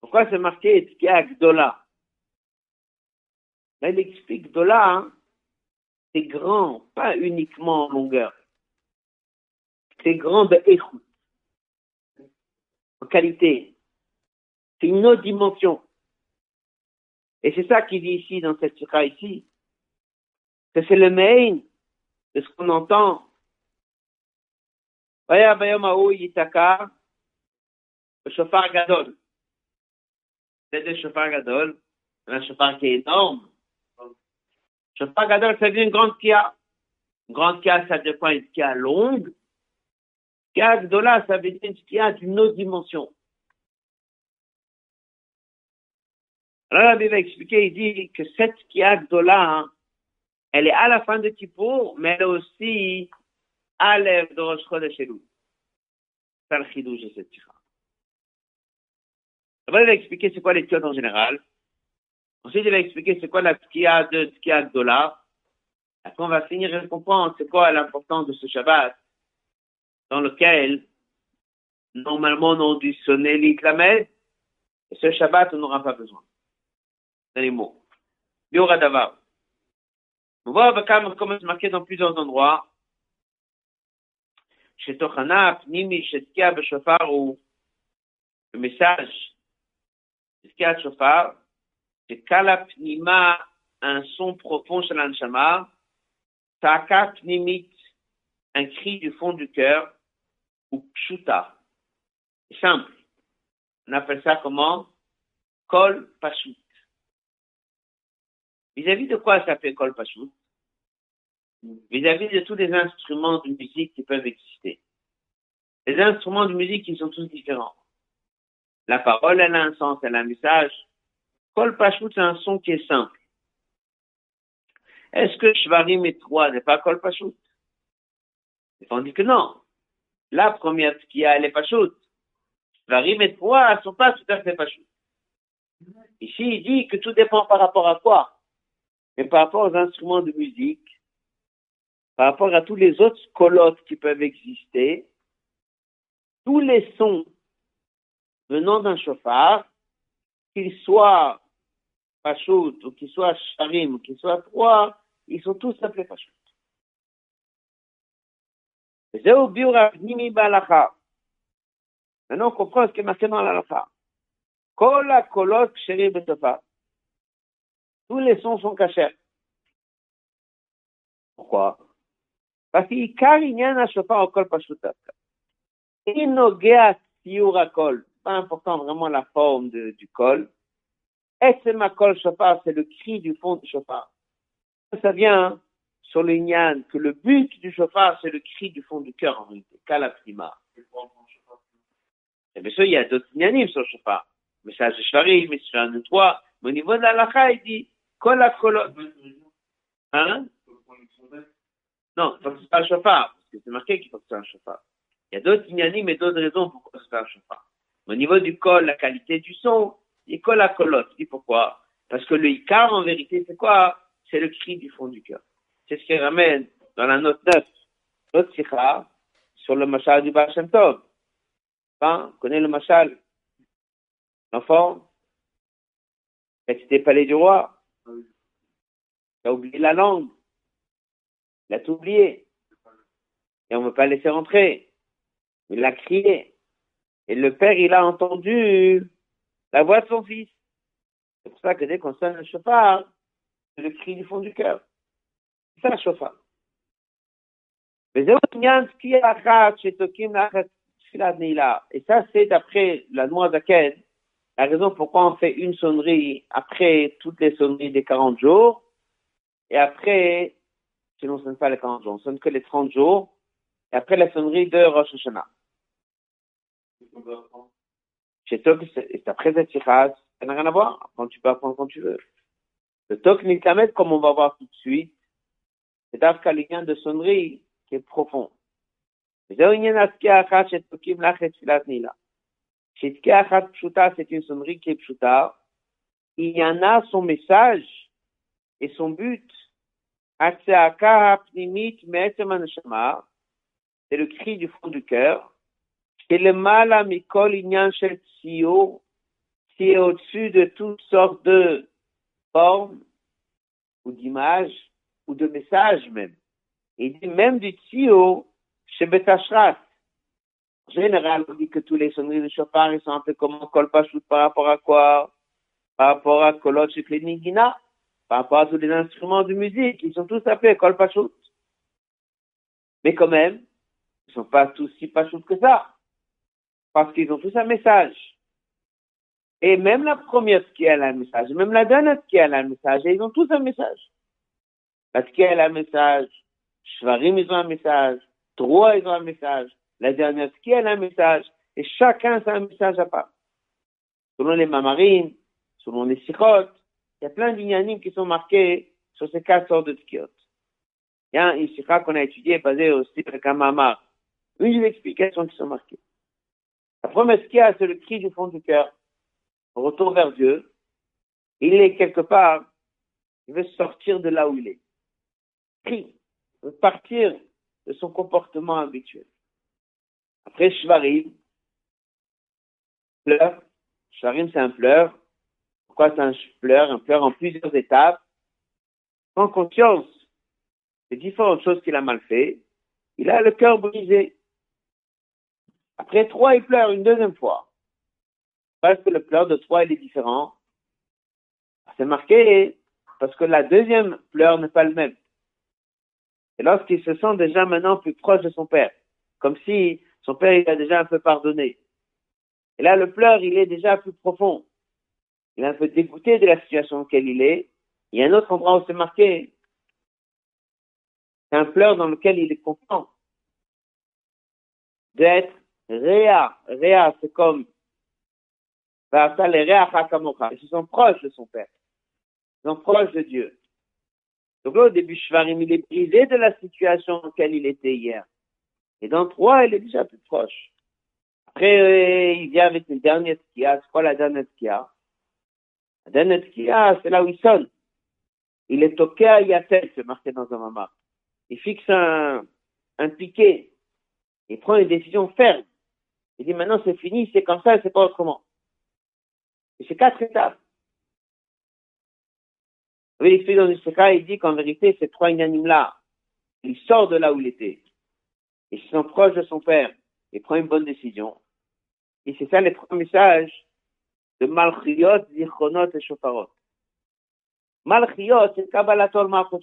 Pourquoi c'est marqué tkia gdola? Là, il explique dola, hein, c'est grand, pas uniquement en longueur. C'est grand de écoute en qualité. C'est une autre dimension. Et c'est ça qu'il dit ici, dans cette surah ici, que c'est le main de ce qu'on entend. Le chauffard gadol. C'est le chauffard gadol, un chauffard qui est énorme. Le chauffard gadol, ça veut dire une grande kia. Une grande kia, ça quoi? Une kia longue. Kia Gdola, ça veut dire une kia d'une autre dimension. Alors, la Bible va expliquer, il dit que cette kia Gdola, hein, elle est à la fin de Kippour, mais elle est aussi à l'ère de Rosh Chodesh Elul. C'est le chidouj de cette. Après, il va expliquer c'est quoi les en général. Ensuite, il va expliquer c'est quoi la kia de kia Gdola. Après, on va finir et comprendre c'est quoi l'importance de ce Shabbat dans lequel, normalement, on dû sonner l'Iklamed, et ce Shabbat, on n'aura pas besoin. C'est les mots. Biora Davar. On voit comme c'est marqué dans plusieurs endroits. Chez Tochana, Pnimi, chez Tkia, Beshofar, ou le message, Tkia, Shofar, c'est Kala Pnima, un son profond chez l'Anshama, Taka Pnimit, un cri du fond du cœur, ou pshuta. Simple. On appelle ça comment? Kol pashut. Vis-à-vis de quoi ça fait kol pashut? Vis-à-vis de tous les instruments de musique qui peuvent exister. Les instruments de musique qui sont tous différents. La parole, elle a un sens, elle a un message. Kol pashut, c'est un son qui est simple. Est-ce que Shvarim et trois? N'est pas kol pashut On dit que non. La première qui a, elle est pas chaude. Varim et trois sont pas tout à fait pas chaudes. Ici, il dit que tout dépend par rapport à quoi? Mais par rapport aux instruments de musique, par rapport à tous les autres colottes qui peuvent exister, tous les sons venant d'un chauffard, qu'ils soient pachout, ou qu'ils soient charim, ou qu'ils soient trois, ils sont tous appelés pachout. Maintenant, on comprend ce qui est marqué dans l'alacha. Kola kolot ksheri betofa. Tous les sons sont cachés. Pourquoi? Parce qu'Ikar inyan ha-shofar kol pashutat. Inogea tiur kol. Pas important vraiment la forme du kol. Etzema kol shofar, c'est le cri du fond du shofar. Ça vient sur le Nyan que le but du chauffard, c'est le cri du fond du cœur en réalité, prima. Et bien sûr, il y a d'autres Nyanim sur le chauffard. Message de Shvari, message de toi. Mais au niveau de la il dit, Kola Kolot. Hein? Non, il faut que ce soit un chauffard, parce que c'est marqué qu'il faut que ce soit un chauffard. Il y a d'autres Nyanim et d'autres raisons pourquoi c'est un chauffard. Au niveau du col, la qualité du son, il colle à colotte. Dis pourquoi? Parce que le Icar, en vérité, c'est quoi? C'est le cri du fond du cœur. C'est ce qui ramène dans la note 9, notre sikha, sur le machal du Baal Shem Tov. Enfin, connaît le machal L'enfant, c'était palais du roi. Il a oublié la langue. Il a tout oublié. Et on ne veut pas laisser rentrer. Il a crié. Et le père, il a entendu la voix de son fils. C'est pour ça que dès qu'on sonne le chauffard, c'est le cri du fond du cœur. C'est ça le chauffard. Et ça, c'est d'après la noix d'Aken, la raison pourquoi on fait une sonnerie après toutes les sonneries des 40 jours, et après, sinon on ne sonne pas les 40 jours, on sonne que les 30 jours, et après la sonnerie de Rosh Hashanah. Chez Tok, c'est après cette ça n'a rien à voir. Quand tu peux apprendre quand tu veux. Le Tok Nikamet, comme on va voir tout de suite, c'est d'Afka de sonnerie qui est profond. C'est une sonnerie qui est pshuta. Il y en a son message et son but. C'est le cri du fond du cœur. C'est le mal à Mikol Inyan Shel qui est au-dessus de toutes sortes de formes ou d'images ou de messages même. Il dit même du Tsio chez Betashrat. En général, on dit que tous les sonneries de chauffard, sont un peu comme un par rapport à quoi? Par rapport à kolot chez par rapport à tous les instruments de musique, ils sont tous appelés kolpachut. Mais quand même, ils ne sont pas tous si pachut que ça. Parce qu'ils ont tous un message. Et même la première qui a un message, même la dernière qui a un message, ils ont tous un message. La qui a un message, Shvarim, ils ont un message, Trois, ils ont un message, la dernière qui a un message, et chacun a un message à part. Selon les mamarim, selon les sikhot, il y a plein d'ignanim qui sont marqués sur ces quatre sortes de skiot. Il y a un qu'on a étudié basé au style Kamamar. Une des explications qui sont marquées. La première a, c'est le cri du fond du cœur. Retour vers Dieu. Il est quelque part, il veut sortir de là où il est. Cri. Il veut partir de son comportement habituel. Après, Shvarim, pleur. Shvarim, c'est un pleur. Pourquoi c'est un pleur? Un pleur en plusieurs étapes. Sans conscience des différentes choses qu'il a mal fait. Il a le cœur brisé. Après trois, il pleure une deuxième fois. Parce que le pleur de trois, il est différent. C'est marqué parce que la deuxième pleur n'est pas le même. Et lorsqu'il se sent déjà maintenant plus proche de son père, comme si son père il a déjà un peu pardonné. Et là, le pleur, il est déjà plus profond. Il est un peu dégoûté de la situation dans laquelle il est. Il y a un autre endroit où c'est marqué. C'est un pleur dans lequel il est content d'être Réa, Réa, c'est comme ils sont proches de son père. Ils sont proches de Dieu. Donc là, au début, Shvarim, il est brisé de la situation dans laquelle il était hier. Et dans trois, il est déjà plus proche. Après, euh, il vient avec une dernière skia. C'est quoi la dernière skia? La dernière skia, c'est là où il sonne. Il est toqué à Yatel, c'est marqué dans un mama. Il fixe un, un piquet. Il prend une décision ferme. Il dit maintenant c'est fini, c'est comme ça, c'est pas autrement. Et c'est quatre étapes. Il dans le il dit qu'en vérité, ces trois inanimes-là, il sort de là où il était. Il se proche de son père. Il prend une bonne décision. Et c'est ça les trois messages de Malchiot, Zichronot et Shofarot. Malchiot, c'est Kabbalatol Malchot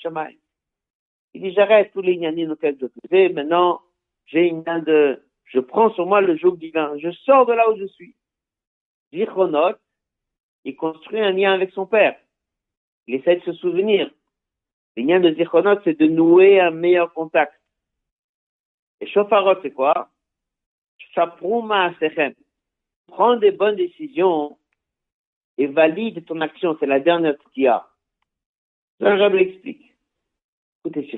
Il dit, j'arrête tous les inanimes auxquels je faisais. Maintenant, j'ai une de je prends sur moi le joug divin. Je sors de là où je suis. Zichronot, il construit un lien avec son père. Il essaie de se souvenir. Le lien de Zichronot, c'est de nouer un meilleur contact. Et Shofarot, c'est quoi? Shaprouma Sechem. Prends des bonnes décisions et valide ton action. C'est la dernière qu'il y a. Je l'explique. Écoutez,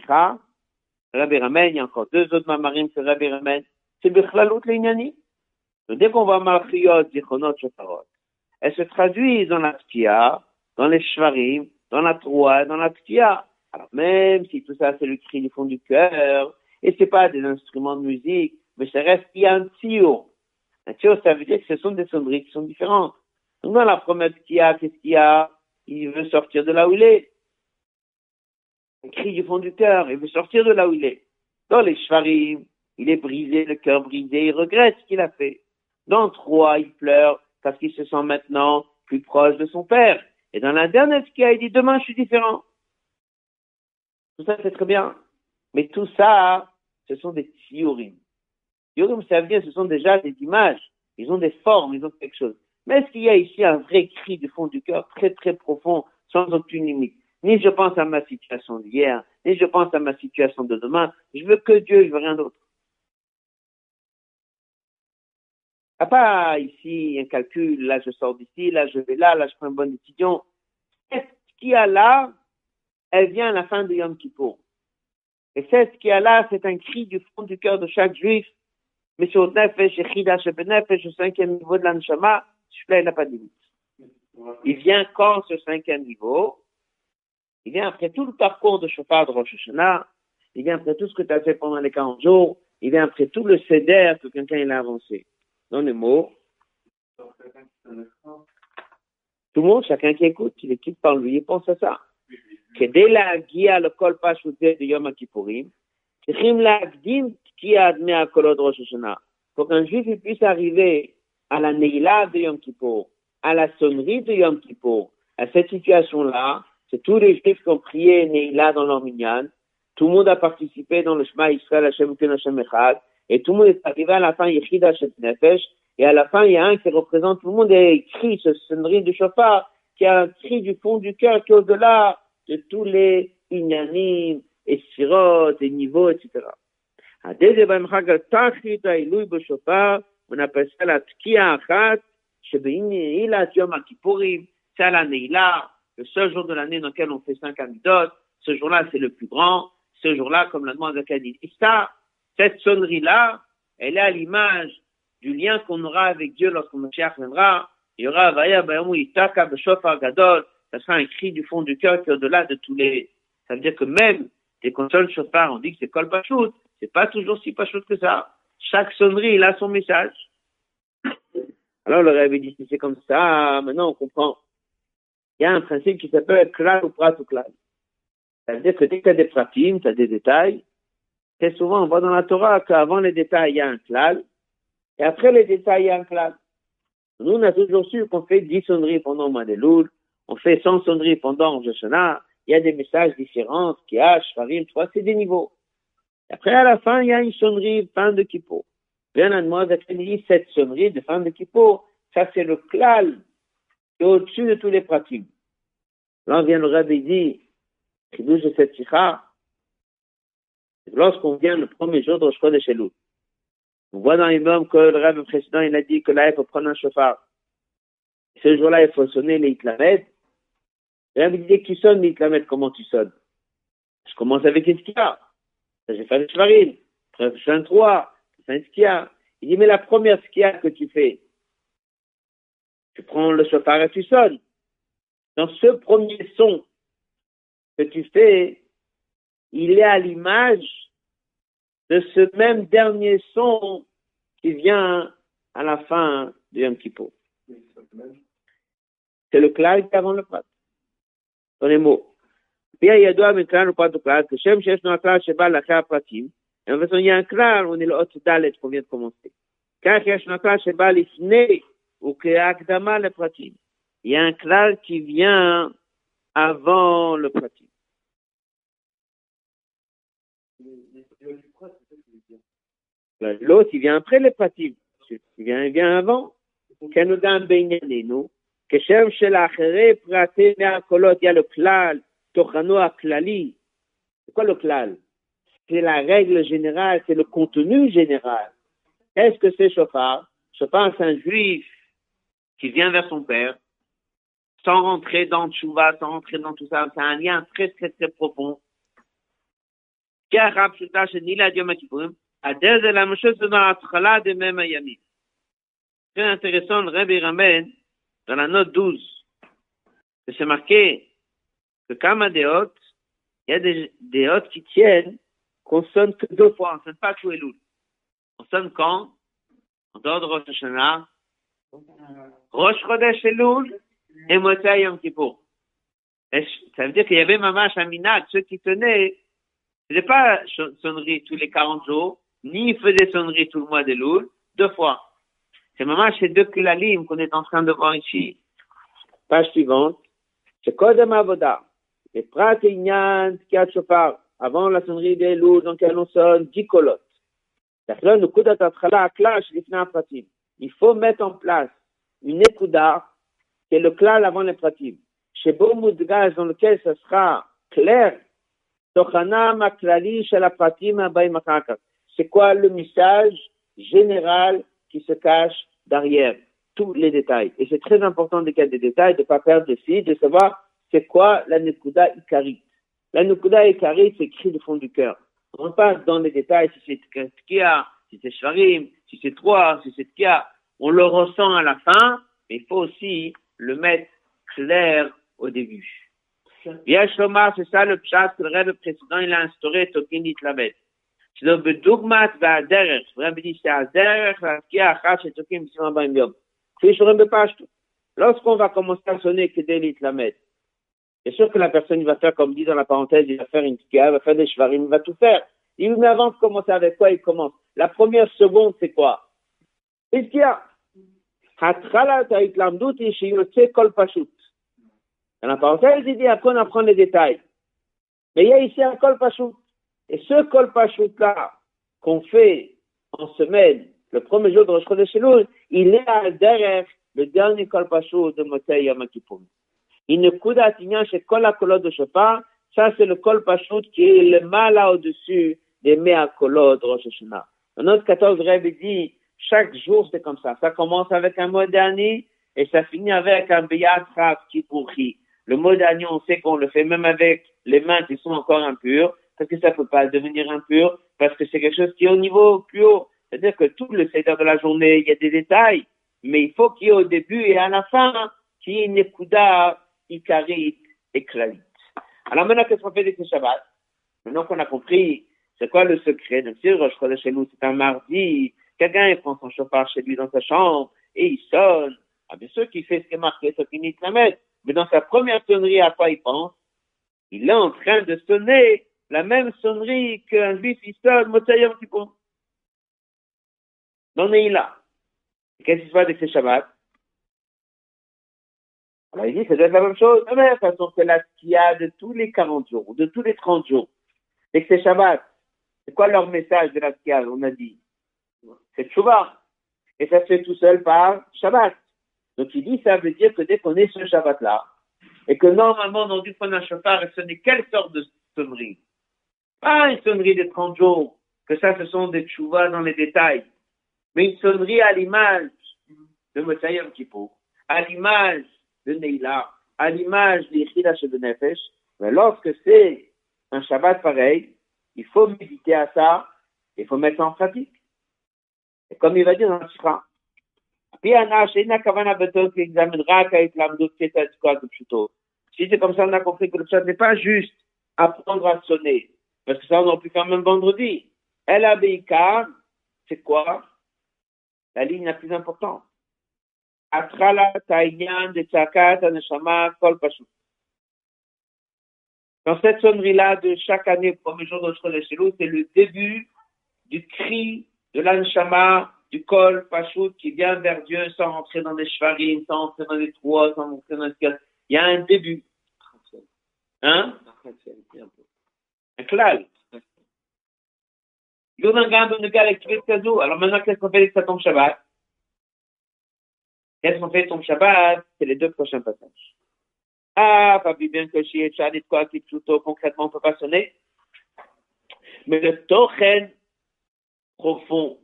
la. Rabbi Ramen, il y a encore deux autres mamarim que Rabbi Ramen. C'est Bichlalout Leignani. Donc, dès qu'on voit Malchiot, Zichonot, elles se traduisent dans la Tkia, dans les Shvarim, dans la Troie, dans la Tkia. Alors, même si tout ça, c'est le cri du fond du cœur, et c'est pas des instruments de musique, mais ça reste, il y a un tio. Un tio, ça veut dire que ce sont des sonneries qui sont différentes. Donc, dans la première Tkia, qu'est-ce qu'il y a? Il veut sortir de là où il est. Un cri du fond du cœur, il veut sortir de là où il est. Dans les Shvarim, il est brisé, le cœur brisé, il regrette ce qu'il a fait. Dans trois, il pleure parce qu'il se sent maintenant plus proche de son père. Et dans la dernière a il dit demain je suis différent. Tout ça c'est très bien. Mais tout ça, ce sont des théories. Théories, ça veut dire ce sont déjà des images. Ils ont des formes, ils ont quelque chose. Mais est-ce qu'il y a ici un vrai cri du fond du cœur très très profond, sans aucune limite? Ni je pense à ma situation d'hier, ni je pense à ma situation de demain. Je veux que Dieu, je veux rien d'autre. a pas ici un calcul, là je sors d'ici, là je vais là, là je prends une bonne décision. Cette qui a là, elle vient à la fin de Yom Kippour. Et cette qui a là, c'est un cri du fond du cœur de chaque juif. Mais sur Nefesh, Echida, Nefesh, au cinquième niveau de l'Anshama, celui-là, il n'a pas de limite. Il vient quand ce cinquième niveau? Eh il vient après tout le parcours de Shofar de Rosh Hashanah, eh il vient après tout ce que tu as fait pendant les 40 jours, eh il vient après tout le céder que quelqu'un a avancé. Dans les mots, tout le monde, chacun qui écoute, il écoute par lui, il pense à ça. Que dès la guia, le col kol de Yom Kippourim, pour qu'un juif puisse arriver à la Neila de Yom Kippour, à la sonnerie de Yom Kippour, à cette situation-là, c'est tous les juifs qui ont prié Neila dans leur minyan, tout le monde a participé dans le Shema Israël Hashem Ken Hashem Echad, et tout le monde est arrivé à la fin, Yechida Shet Nefesh, et à la fin, il y a un qui représente tout le monde et écrit ce sonnerie du chauffard, qui a un cri du fond du cœur qui est au-delà de tous les inanimes, et sirotes, et niveaux, etc. On appelle ça la achat, c'est la neila, le seul jour de l'année dans lequel on fait cinq amidot, ce jour-là c'est le plus grand, ce jour-là, comme la demande de Et ça, cette sonnerie-là, elle est à l'image du lien qu'on aura avec Dieu lorsque Mashiach viendra. Il y aura Vaya Itaka Gadol. Ça sera un cri du fond du cœur qui est au-delà de tous les. Ça veut dire que même des consoles chauffard, on dit que c'est Kol Pachout. C'est pas toujours si Pachout que ça. Chaque sonnerie, il a son message. Alors le rêve dit, si c'est comme ça, maintenant on comprend. Il y a un principe qui s'appelle Klal ou Prat ou Klal. Ça veut dire que dès que tu as des pratiques, tu as des détails, très souvent, on voit dans la Torah qu'avant les détails, il y a un klal, et après les détails, il y a un klal. Nous, on a toujours su qu'on fait 10 sonneries pendant le mois de Loul, on fait 100 sonneries pendant Rosh il y a des messages différents, Kiash, Farim, trois, c'est des niveaux. Et après, à la fin, il y a une sonnerie fin de Kippo. Bien à moi, cette sonnerie de fin de Kippo, ça c'est le klal est au-dessus de tous les pratiques. Là, vient le rabbi dit, de cette sikha, lorsqu'on vient le premier jour de Rosh Chodesh Elul. On voit dans l'imam que le rêve précédent, il a dit que là, il faut prendre un chauffard. Ce jour-là, il faut sonner les Itlamed. Le disait que tu sonnes les Itlamed, comment tu sonnes? Je commence avec ce qu'il y a. J'ai fait le shvarim. Après, je fais un 3. Je fais un skia. Il dit, mais la première skia que tu fais, tu prends le chauffard et tu sonnes. Dans ce premier son que tu fais, il est à l'image de ce même dernier son qui vient à la fin du Yom Kippur. C'est le clal qui avant le prat. Dans les mots. לפי הידוע מכלל ופרט וכלל, כשם שישנו הכלל שבא לאחרי הפרטים, en façon, il y a un clal, on est le hot dalet qu'on vient de commencer. כך יש הכלל שבא לפני וכהקדמה לפרטים. Il y a un clal qui vient avant le pratim. L'autre, il vient après les pratiques. Il vient, il vient avant. כנודם בענייננו, כשם שלאחרי פרטי מהקולות, il y a le klal, תוכנו הכללי. C'est quoi le klal? C'est la règle générale, c'est le contenu général. Est-ce que c'est chauffard? Chauffard, c'est un juif qui vient vers son père, sans rentrer dans Tchouva, sans rentrer dans tout ça, c'est un lien très très très profond. Très intéressant, le Rabbi ramène dans la note 12 que c'est marqué que Kama des hôtes, il y a des, des hôtes qui tiennent qu'on sonne que deux fois, on ne sonne pas tout et On sonne quand? En dehors de Rosh Hashanah, Rosh Chodesh Elul et Motzai Yom Kippour. Ça veut dire qu'il y avait Mamash Aminat, ceux qui tenaient, ce n'est pas sonnerie tous les 40 jours, ni faisaient sonnerie tout le mois de Loul, deux fois. C'est Mamash ces deux klalim qu'on est en train de voir ici. Page suivante. C'est Kodem Avoda. Et Prat Inyan Tkiat Shofar. Avant la sonnerie des loups, donc elle sonne 10 colottes. Il faut mettre en place une écouda, qui est le klal avant les pratiques. Chez Moudgaz, dans lequel ce sera clair, c'est quoi le message général qui se cache derrière tous les détails? Et c'est très important de garder des détails, de ne pas perdre de fil, de savoir c'est quoi la Nekuda Ikari. La Nekuda Ikari, c'est écrit du fond du cœur. On passe dans les détails, si c'est Tkia, si c'est Shvarim, si c'est 3, si c'est 4, on le ressent à la fin, mais il faut aussi le mettre clair au début. Yesh Lomar, c'est ça le pshat que le rêve précédent, il a instauré Tokin Itlavet. C'est le bedugmat va'aderech. Le rêve dit, c'est aderech, va'atkia achat, c'est Tokin, c'est ma bain yom. C'est le rêve pashto. Lorsqu'on va commencer à sonner Kedel Itlavet, c'est sûr que la personne, il va faire, comme dit dans la parenthèse, il va faire une tkia, il va faire des shvarim, il va tout faire. Il, mais avant de commencer avec quoi il commence? La première seconde, c'est quoi? Qu'il y a? Dans la parenthèse, il dit après on apprend les détails. Mais il y a ici un kol pachout. Et ce kol pachout là qu'on fait en semaine, le premier jour de Rosh Chodesh il est derrière le dernier kol pachout de Motei Yom. Il ne coude à chez kol kolot de Shofar, ça c'est le kol pachout qui est le mal là au-dessus des mea kolot de Rosh Hashanah. Notre 14 rêve, il dit, chaque jour c'est comme ça. Ça commence avec un mot dernier et ça finit avec un beyat qui pourrit. Le mot d'agneau, on sait qu'on le fait même avec les mains qui sont encore impures, parce que ça ne peut pas devenir impur, parce que c'est quelque chose qui est au niveau plus haut. C'est-à-dire que tout le secteur de la journée, il y a des détails, mais il faut qu'il y ait au début et à la fin, qu'il y ait une écouda, ikarit et klalit. Alors maintenant, qu'est-ce qu'on fait avec le Shabbat Maintenant qu'on a compris c'est quoi le secret, donc si Rosh chez nous, c'est un mardi, quelqu'un prend son chauffard chez lui dans sa chambre et il sonne. Ah, bien sûr qu'il fait ce qui est marqué sur Kinit Lamed. Mais dans sa première sonnerie, à quoi il pense? Il est en train de sonner la même sonnerie qu'un juif il sonne Motsayom Kippour. Non, est là. Qu'est-ce qui se passe avec ces Shabbats? Alors il dit, c'est la même chose, de la même façon que la a de tous les 40 jours, ou de tous les 30 jours. Et que ces Shabbats, c'est quoi leur message de la skia On a dit, c'est Tchouva. Et ça se fait tout seul par Shabbat. Donc il dit, ça veut dire que dès qu'on est ce Shabbat-là, et que normalement on a dû prendre un chauffard et sonner quelle sorte de sonnerie Pas une sonnerie de 30 jours, que ça ce sont des tchouvas dans les détails, mais une sonnerie à l'image de Motsayam Kippur, à l'image de Neila, à l'image de Nefesh, mais lorsque c'est un Shabbat pareil, il faut méditer à ça, il faut mettre en pratique. Et comme il va dire dans le Shra, si c'est comme ça, on a compris que le chat n'est pas juste apprendre à sonner. Parce que ça, on aurait pu faire même vendredi. El c'est quoi? La ligne la plus importante. Atrala de Tzakat Aneshama Kol. Dans cette sonnerie-là de chaque année, premier jour de Chelou, c'est le début du cri de l'Anshama du col Pachout qui vient vers Dieu sans rentrer dans des chevarines, sans rentrer dans des trois, sans rentrer dans des Il y a un début. Hein? Un klal. Alors maintenant, qu'est-ce qu'on fait avec ça Shabbat? Qu'est-ce qu'on fait tombe Shabbat? C'est les deux prochains passages. Ah, pas bien que chez Chalit quoi qui plutôt concrètement on peut pas sonner. Mais le tochen profond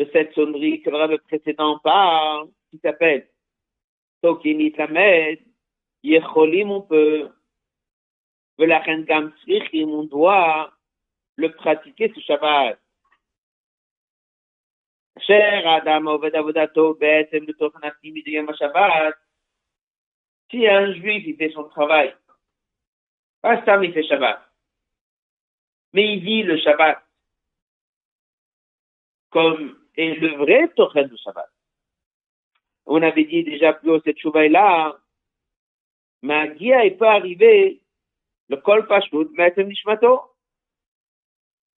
de cette sonnerie que le précédent parle, qui s'appelle Tokin Lamed, Yecholim, on peut, Velachen Gam on doit le pratiquer ce Shabbat. Cher Adam Oved Avodato de Yom HaShabbat, si un juif, il fait son travail, pas ça, il fait Shabbat, mais il vit le Shabbat comme est le vrai Tochen du Shabbat. On avait dit déjà plus haut cette chouvaille là, mais Gia, il peut arriver le Kol Pashut, Be'etzem Nishmato.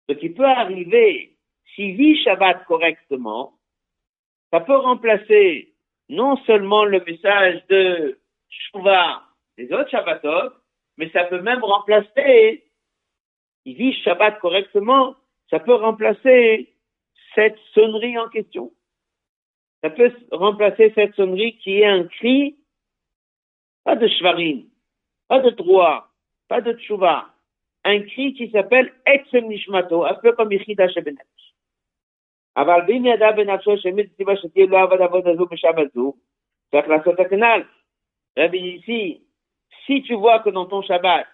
Ce qui peut arriver, s'il vit Shabbat correctement, ça peut remplacer non seulement le message de Shuvah des autres Shabbatot, mais ça peut même remplacer, il vit Shabbat correctement, ça peut remplacer cette sonnerie en question. Ça peut remplacer cette sonnerie qui est un cri, pas de shvarim, pas de droit, pas de tshuva, un cri qui s'appelle Etzem Nishmato, un peu comme Yichida Shebenet. אבל ואם ידע בנפשו שמית סיבה שתהיה לא עבד עבוד הזו בשבת זו, צריך לעשות הכנ"ל. Rabbi ici, si tu vois que dans ton Shabbat,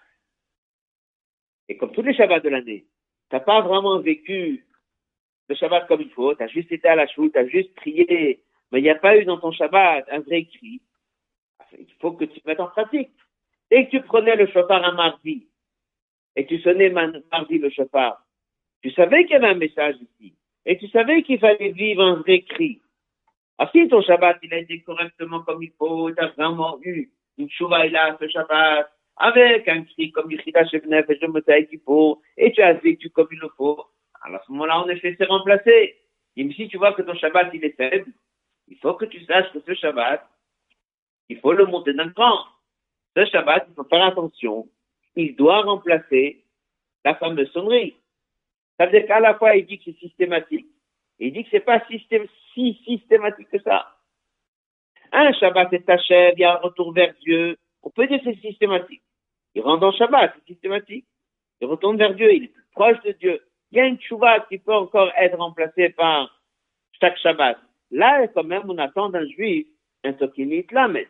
et comme tous les Shabbats de l'année, t'as pas vraiment vécu le Shabbat comme il faut, t'as juste été à la choute, t'as juste prié, mais il n'y a pas eu dans ton Shabbat un vrai cri, il faut que tu mettes en pratique. Dès que tu prenais le chauffard un mardi, et tu sonnais mardi le chauffard, tu savais qu'il y avait un message ici, et tu savais qu'il fallait vivre un vrai cri. Ah, si ton Shabbat, il a été correctement comme il faut, tu as vraiment eu une là, ce Shabbat, avec un cri comme Yichida Shebnef et je me qu'il faut, et tu as vécu comme il le faut, alors à ce moment-là, en effet, c'est remplacé. Et si tu vois que ton Shabbat, il est faible, il faut que tu saches que ce Shabbat, il faut le monter d'un cran. Ce Shabbat, il faut faire attention. Il doit remplacer la fameuse sonnerie. Ça veut dire qu'à la fois, il dit que c'est systématique, il dit que c'est pas si systématique que ça. Un Shabbat est achève, il y a un retour vers Dieu. On peut dire que c'est systématique. Il rentre dans Shabbat, c'est systématique. Il retourne vers Dieu, il est plus proche de Dieu. Il y a une Shabbat qui peut encore être remplacée par chaque Shabbat. Là, quand même, on attend d'un juif un Tokinit Lamed.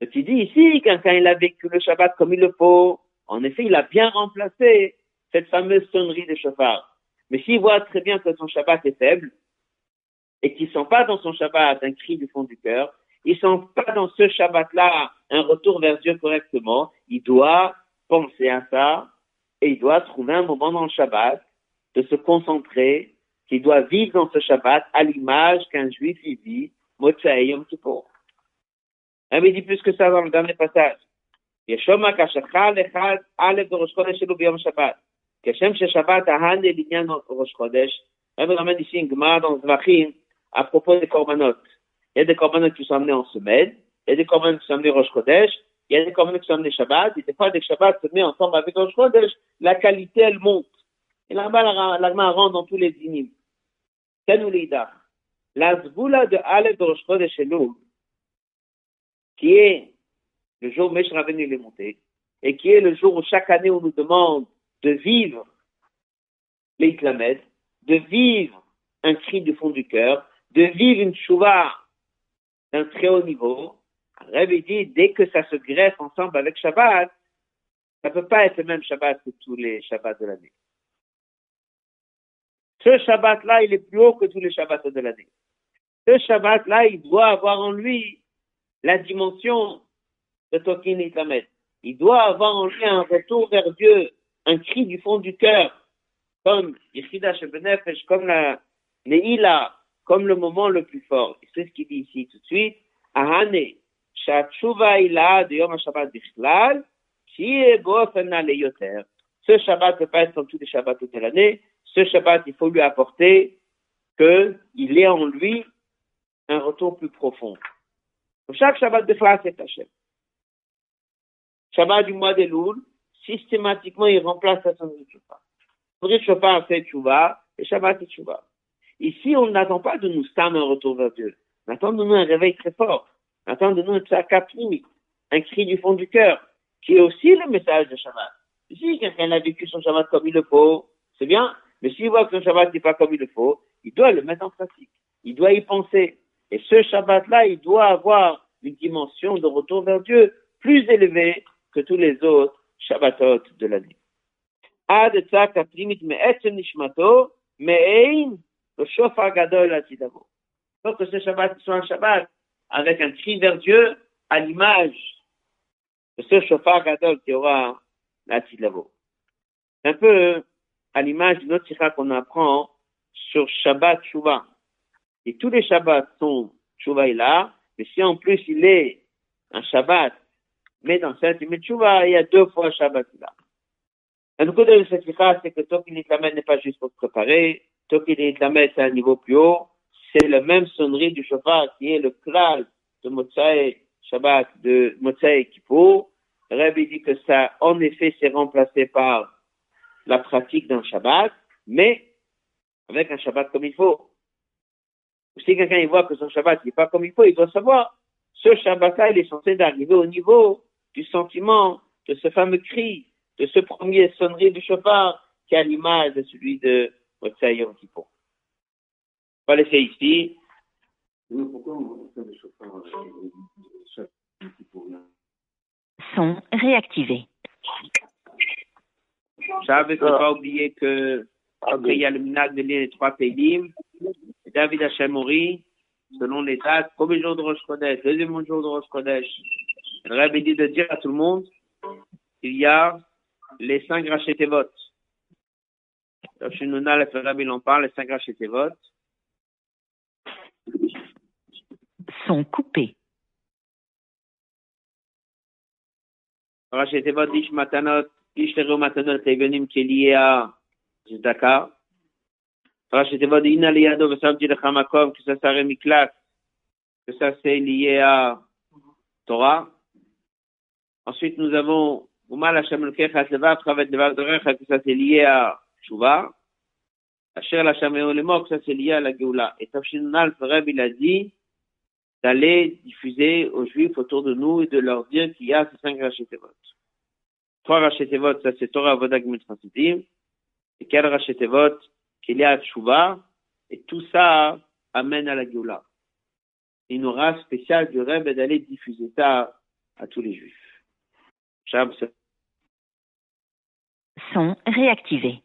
Ce qui dit ici, quand il a vécu le Shabbat comme il le faut, en effet, il a bien remplacé cette fameuse sonnerie de chauffard. Mais s'il voit très bien que son Shabbat est faible, et qu'il sent pas dans son Shabbat un cri du fond du cœur, il sent pas dans ce Shabbat-là un retour vers Dieu correctement, il doit penser à ça, et il doit trouver un moment dans le Shabbat de se concentrer, qu'il doit vivre dans ce Shabbat à l'image qu'un juif y vit, Motsai Yom Kippur. Dit plus que ça dans le dernier passage. De que Keshem Sheshabbat Ahan et Linyan Rosh Chodesh. Même ramène ici une Gemara dans Zvachim à propos des corbanotes. Il y a des corbanotes qui sont amenés en semaine, il y a des corbanotes qui sont amenés Rosh Chodesh, il y a des corbanotes qui sont amenés Shabbat, et des fois, dès que Shabbat se met ensemble avec Rosh Chodesh, la qualité, elle monte. Et là-bas, la, la Gemara rentre dans tous les dynimes. Kanoulida. La Zboula de Aleph de Rosh Chodesh Elul, qui est le jour où Mesh Rabbeinu est monté, et qui est le jour où chaque année on nous demande de vivre les de vivre un cri du fond du cœur, de vivre une chouva d'un très haut niveau. Rabbi dit, dès que ça se greffe ensemble avec Shabbat, ça ne peut pas être le même Shabbat que tous les Shabbats de l'année. Ce Shabbat-là, il est plus haut que tous les Shabbats de l'année. Ce Shabbat-là, il doit avoir en lui la dimension de Tokin Islamet. Il doit avoir en lui un retour vers Dieu, un cri du fond du cœur, comme Shebenefesh, comme la Neila, comme le moment le plus fort. C'est ce qu'il dit ici tout de suite. Ce Shabbat ne peut pas être comme tous les Shabbats de l'année. Ce Shabbat, il faut lui apporter qu'il ait en lui un retour plus profond. chaque Shabbat de Fla, c'est Hachem. Shabbat du mois de Loul, systématiquement, il remplace la sonnerie de Chouba. Sonnerie de Chouba fait Chouba, et Shabbat c'est Chouba. Ici, on n'attend pas de nous stam un retour vers Dieu. On attend de nous un réveil très fort. On attend de nous un tzakapni, un cri du fond du cœur, qui est aussi le message de Shabbat. Si quelqu'un a vécu son Shabbat comme il le faut, c'est bien, mais s'il voit que son Shabbat n'est pas comme il le faut, il doit le mettre en pratique. Il doit y penser. Et ce Shabbat-là, il doit avoir une dimension de retour vers Dieu plus élevée que tous les autres Shabbatot de l'année. Ad tzak aprimit me'etzem nishmato me'ein le shofar gadol atidavo. Faut que ce Shabbat soit un Shabbat avec un cri vers Dieu à l'image de ce shofar gadol qui aura l'atidavo. C'est un peu à l'image d'une autre sikha qu'on apprend sur Shabbat Shuvah. Et tous les Shabbats sont Shuvah là, mais si en plus il est un Shabbat, mais dans cette Shuvah, il y a deux fois Shabbat là. Un coup de cette c'est que Toki Nitlamed n'est pas juste pour préparer, Toki Nitlamed c'est un niveau plus haut, c'est la même sonnerie du shofar qui est le klal de Motsai Shabbat, de Motsai Kippour. Rabbi dit que ça, en effet, c'est remplacé par la pratique d'un Shabbat, mais avec un Shabbat comme il faut. Si quelqu'un voit que son Shabbat n'est pas comme il faut, il doit savoir, ce Shabbat-là, il est censé d'arriver au niveau du sentiment de ce fameux cri, de ce premier sonnerie du shofar, qui a l'image de celui de Motsai Yom Kippur. On va laisser ici. Son réactivé. J'avais pas oublié que après, il y a le minag de lire les trois pays. David Hachemori, selon les dates, premier jour de Rosh Chodesh, deuxième jour de Rosh Chodesh. Le Rabbi dit de dire à tout le monde, il y a les cinq rachetevot. Shinuna, le Rabbi en parle, les cinq rachetevot. Sont coupés. Rachetevot, Matanot, Matanot, Zdaka. Rachetevot, Ina Liado, le que ça s'arrête Miklat, que ça c'est lié à Torah. Ensuite, nous avons Umal Hashem Lekecha Levav, Chavet Levav Dorecha, que ça c'est lié à Shuvah. Asher Hashem Eolemo, que ça c'est lié à la Geoula. Et Tafshinal, le Rebbe, il a dit d'aller diffuser aux Juifs autour de nous et de leur dire qu'il y a ces cinq Rachetevot. Trois Rachetevot, ça c'est Torah, Vodag, Mitzvah, et quel Rachetevot qu'il y a à Tchouva, et tout ça amène à la Géoula. Une aura spéciale du rêve d'aller diffuser ça à tous les Juifs. Sont réactivés.